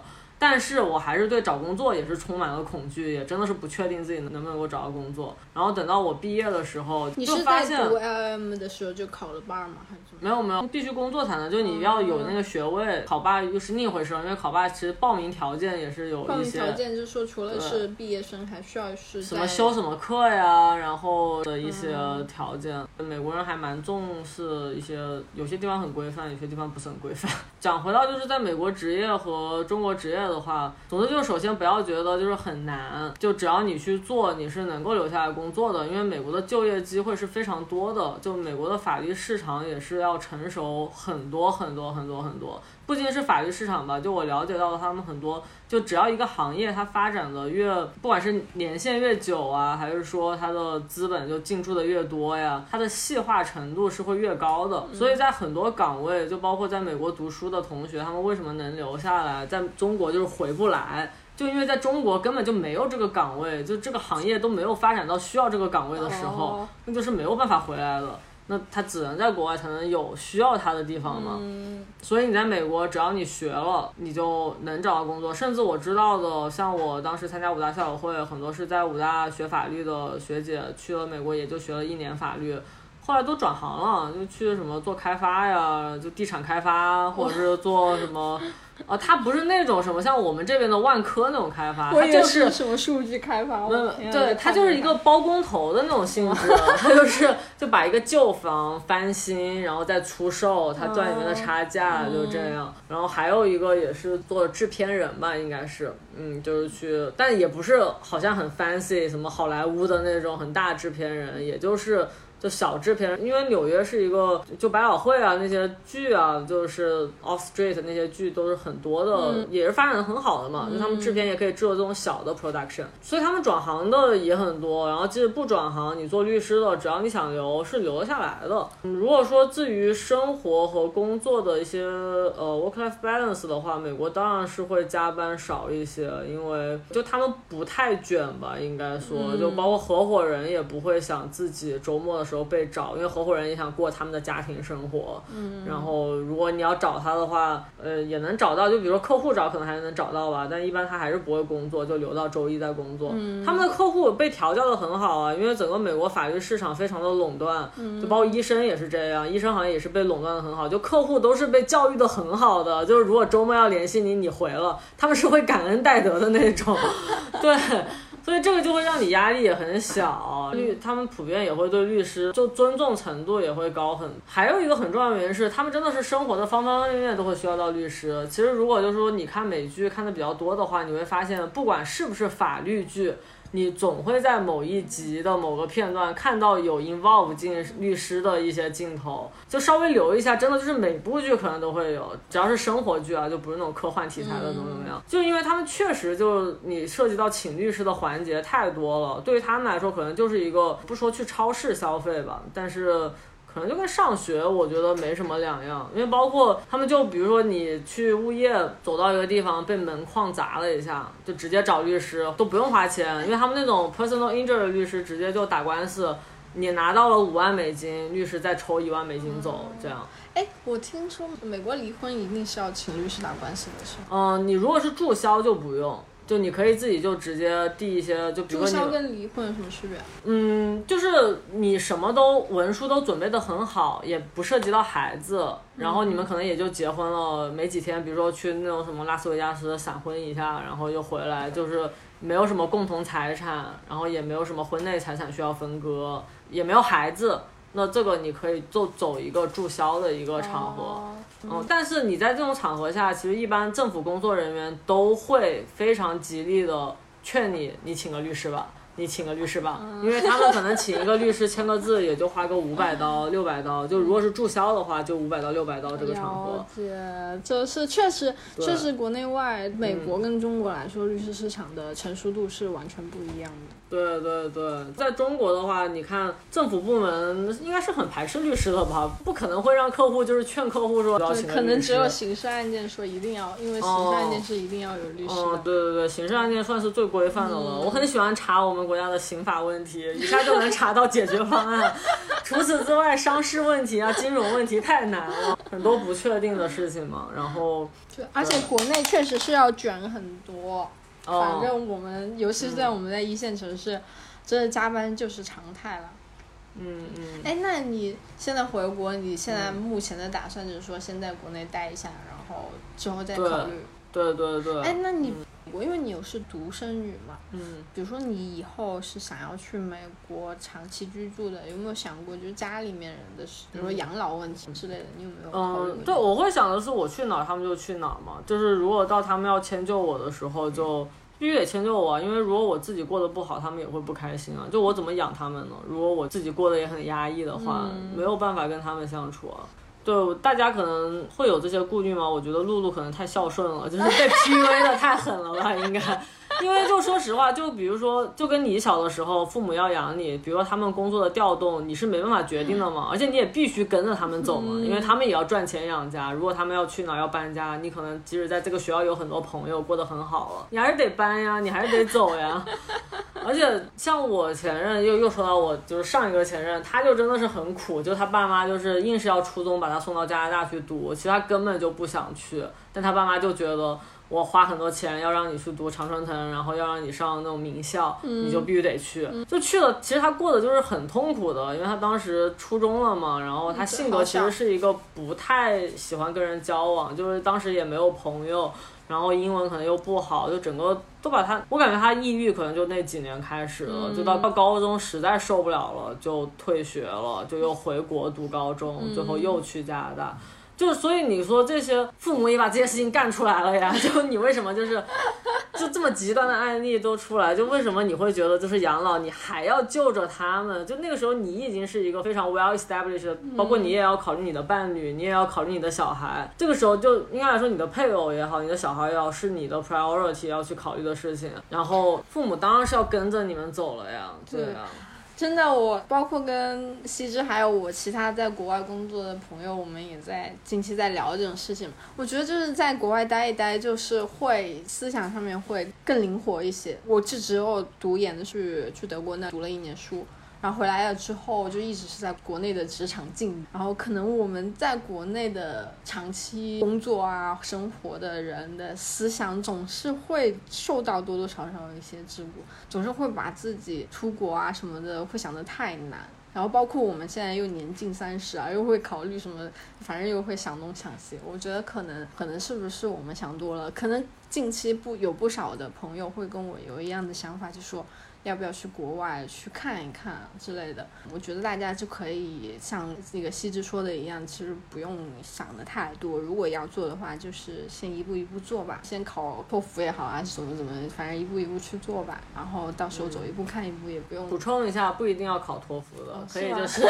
Speaker 2: 但是我还是对找工作也是充满了恐惧，也真的是不确定自己能不能够找到工作。然后等到我毕业的时候，
Speaker 1: 你
Speaker 2: 就是发现
Speaker 1: 在读 LM 的时候就考了 bar 吗？还是？
Speaker 2: 没有没有，必须工作才能，就你要有那个学位，考霸又是另一回事，因为考霸其实报名条件也是有
Speaker 1: 报名
Speaker 2: 一些
Speaker 1: 条件就是说，除了是毕业生，还需要是
Speaker 2: 什么修什么课呀，然后的一些条件。美国人还蛮重视一些，有些地方很规范，有些地方不是很规范。讲回到就是在美国职业和中国职业的话，总之就是首先不要觉得就是很难，就只要你去做，你是能够留下来工作的，因为美国的就业机会是非常多的，就美国的法律市场也是要成熟很多很多很多很多。不仅是法律市场吧，就我了解到的，他们很多，就只要一个行业它发展的越，不管是年限越久啊，还是说它的资本就进驻的越多呀，它的细化程度是会越高的。所以在很多岗位，就包括在美国读书的同学，他们为什么能留下来，在中国就是回不来。就因为在中国根本就没有这个岗位，就这个行业都没有发展到需要这个岗位的时候，
Speaker 1: 哦
Speaker 2: 那就是没有办法回来了。那他只能在国外才能有需要他的地方嘛。
Speaker 1: 嗯，
Speaker 2: 所以你在美国，只要你学了，你就能找到工作。甚至我知道的，像我当时参加武大校友会，很多是在武大学法律的学姐去了美国，也就学了一年法律。后来都转行了，就去什么做开发呀，就地产开发，或者是做什么。啊，他不是那种什么像我们这边的万科那种开发，他就是
Speaker 1: 什么数据开发。
Speaker 2: 对，他就是一个包工头的那种性质，他就是就把一个旧房翻新，然后再出售，他赚里面的差价，就这样。然后还有一个也是做制片人吧，应该是，嗯，就是去，但也不是好像很 fancy 什么好莱坞的那种很大制片人，也就是。就小制片，因为纽约是一个就百老汇啊那些剧啊，就是 Off Street 那些剧都是很多的，也是发展的很好的嘛。就他们制片也可以制作这种小的 production，所以他们转行的也很多。然后即使不转行，你做律师的，只要你想留，是留得下来的。如果说至于生活和工作的一些呃 work life balance 的话，美国当然是会加班少一些，因为就他们不太卷吧，应该说，就包括合伙人也不会想自己周末的时。候被找，因为合伙人也想过他们的家庭生活。嗯，然后如果你要找他的话，呃，也能找到。就比如说客户找，可能还能找到吧。但一般他还是不会工作，就留到周一再工作。嗯，他们的客户被调教的很好啊，因为整个美国法律市场非常的垄断。嗯，就包括医生也是这样，医生好像也是被垄断的很好。就客户都是被教育的很好的，就是如果周末要联系你，你回了，他们是会感恩戴德的那种。对。所以这个就会让你压力也很小，律他们普遍也会对律师就尊重程度也会高很。还有一个很重要的原因是，他们真的是生活的方方面面都会需要到律师。其实如果就是说你看美剧看的比较多的话，你会发现不管是不是法律剧。你总会在某一集的某个片段看到有 involve 进律师的一些镜头，就稍微留一下，真的就是每部剧可能都会有，只要是生活剧啊，就不是那种科幻题材的怎么怎么样，就因为他们确实就你涉及到请律师的环节太多了，对于他们来说可能就是一个不说去超市消费吧，但是。可能就跟上学，我觉得没什么两样，因为包括他们就比如说你去物业走到一个地方被门框砸了一下，就直接找律师都不用花钱，因为他们那种 personal injury 律师直接就打官司，你拿到了五万美金，律师再抽一万美金走，这样。
Speaker 1: 哎，我听说美国离婚一定是要请律师打官司的，是吗？
Speaker 2: 嗯，你如果是注销就不用。就你可以自己就直接递一些，就比如说
Speaker 1: 你跟离婚有什么区别？
Speaker 2: 嗯，就是你什么都文书都准备的很好，也不涉及到孩子，然后你们可能也就结婚了没几天，比如说去那种什么拉斯维加斯闪婚一下，然后又回来，就是没有什么共同财产，然后也没有什么婚内财产需要分割，也没有孩子。那这个你可以就走一个注销的一个场合，嗯，但是你在这种场合下，其实一般政府工作人员都会非常极力的劝你，你请个律师吧。你请个律师吧，因为他们可能请一个律师签个字也就花个五百刀、六百刀，就如果是注销的话，就五百到六百刀这个场合。
Speaker 1: 了解，这是确实，确实国内外，美国跟中国来说，律师市场的成熟度是完全不一样的。
Speaker 2: 对对对，在中国的话，你看政府部门应该是很排斥律师的吧？不可能会让客户就是劝客户说要请
Speaker 1: 可能只有刑事案件说一定要，因为刑事案件是一定要有律师的。
Speaker 2: 对对对，刑事案件算是最规范的了。我很喜欢查我们。国家的刑法问题，一下就能查到解决方案。除此之外，商事问题啊、金融问题太难了，很多不确定的事情嘛。然后，
Speaker 1: 对，而且国内确实是要卷很多。反正我们，尤其是在我们在一线城市，真的加班就是常态了。
Speaker 2: 嗯嗯。
Speaker 1: 哎，那你现在回国，你现在目前的打算就是说先在国内待一下，然后之后再考虑。
Speaker 2: 对对对。
Speaker 1: 哎，那你。我因为你又是独生女嘛，
Speaker 2: 嗯，
Speaker 1: 比如说你以后是想要去美国长期居住的，有没有想过就是家里面人的，比如说养老问题之类的，你有没有考虑？
Speaker 2: 嗯，对，我会想的是我去哪儿他们就去哪儿嘛，就是如果到他们要迁就我的时候，就必须得迁就我，因为如果我自己过得不好，他们也会不开心啊。就我怎么养他们呢？如果我自己过得也很压抑的话，没有办法跟他们相处啊。对，大家可能会有这些顾虑吗？我觉得露露可能太孝顺了，就是被 PUA 的太狠了吧，应该。因为就说实话，就比如说，就跟你小的时候，父母要养你，比如说他们工作的调动，你是没办法决定的嘛，而且你也必须跟着他们走嘛，因为他们也要赚钱养家。如果他们要去哪要搬家，你可能即使在这个学校有很多朋友过得很好了，你还是得搬呀，你还是得走呀。而且像我前任，又又说到我就是上一个前任，他就真的是很苦，就他爸妈就是硬是要初中把他送到加拿大去读，其实他根本就不想去，但他爸妈就觉得。我花很多钱要让你去读常春藤，然后要让你上那种名校，你就必须得去。就去了，其实他过的就是很痛苦的，因为他当时初中了嘛，然后他性格其实是一个不太喜欢跟人交往，就是当时也没有朋友，然后英文可能又不好，就整个都把他，我感觉他抑郁可能就那几年开始了，就到到高中实在受不了了，就退学了，就又回国读高中，最后又去加拿大。就所以你说这些父母也把这些事情干出来了呀？就你为什么就是就这么极端的案例都出来？就为什么你会觉得就是养老你还要救着他们？就那个时候你已经是一个非常 well established，包括你也要考虑你的伴侣，你也要考虑你的小孩。这个时候就应该来说你的配偶也好，你的小孩也好，是你的 priority 要去考虑的事情。然后父母当然是要跟着你们走了呀，对啊。
Speaker 1: 真的，我包括跟西芝还有我其他在国外工作的朋友，我们也在近期在聊这种事情。我觉得就是在国外待一待，就是会思想上面会更灵活一些。我就只有读研的去去德国那读了一年书。然后回来了之后，就一直是在国内的职场经历。然后可能我们在国内的长期工作啊、生活的人的思想，总是会受到多多少少一些桎梏，总是会把自己出国啊什么的会想得太难。然后包括我们现在又年近三十啊，又会考虑什么，反正又会想东想西。我觉得可能可能是不是我们想多了？可能近期不有不少的朋友会跟我有一样的想法，就说。要不要去国外去看一看之类的？我觉得大家就可以像那个西芝说的一样，其实不用想的太多。如果要做的话，就是先一步一步做吧，先考托福也好啊，怎么怎么，反正一步一步去做吧。然后到时候走一步看一步，也不用。
Speaker 2: 补充一下，不一定要考托福的，可以就是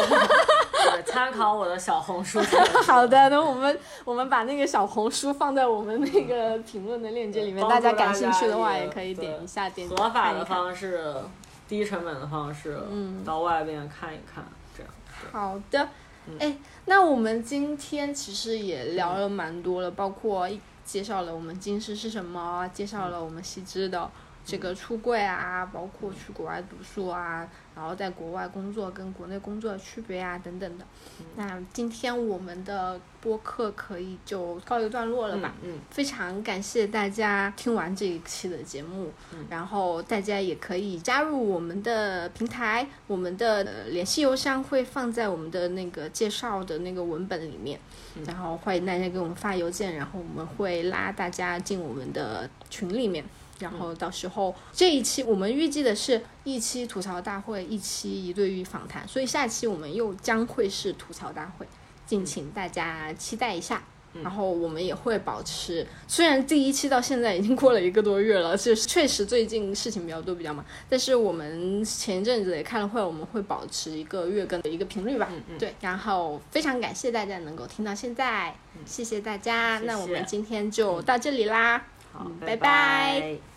Speaker 2: 参考我的小红书。
Speaker 1: 好的，那我们我们把那个小红书放在我们那个评论的链接里面，大家感兴趣的话也可以点一下，点
Speaker 2: 合法的方式。低成本的方式，嗯，到外边看一看，这样。
Speaker 1: 好的，哎，那我们今天其实也聊了蛮多了，包括介绍了我们金师是什么，介绍了我们西芝的这个出柜啊，包括去国外读书啊。然后在国外工作跟国内工作的区别啊等等的，那今天我们的播客可以就告一段落了吧？
Speaker 2: 嗯，
Speaker 1: 非常感谢大家听完这一期的节目，然后大家也可以加入我们的平台，我们的联系邮箱会放在我们的那个介绍的那个文本里面，然后欢迎大家给我们发邮件，然后我们会拉大家进我们的群里面。然后到时候这一期我们预计的是一期吐槽大会，一期一对一访谈，所以下期我们又将会是吐槽大会，敬请大家期待一下。然后我们也会保持，虽然第一期到现在已经过了一个多月了，就是确实最近事情比较多比较忙，但是我们前一阵子也开了会，我们会保持一个月更的一个频率吧。对，然后非常感谢大家能够听到现在，谢谢大家。那我们今天就到这里啦。
Speaker 2: 好，
Speaker 1: 拜
Speaker 2: 拜。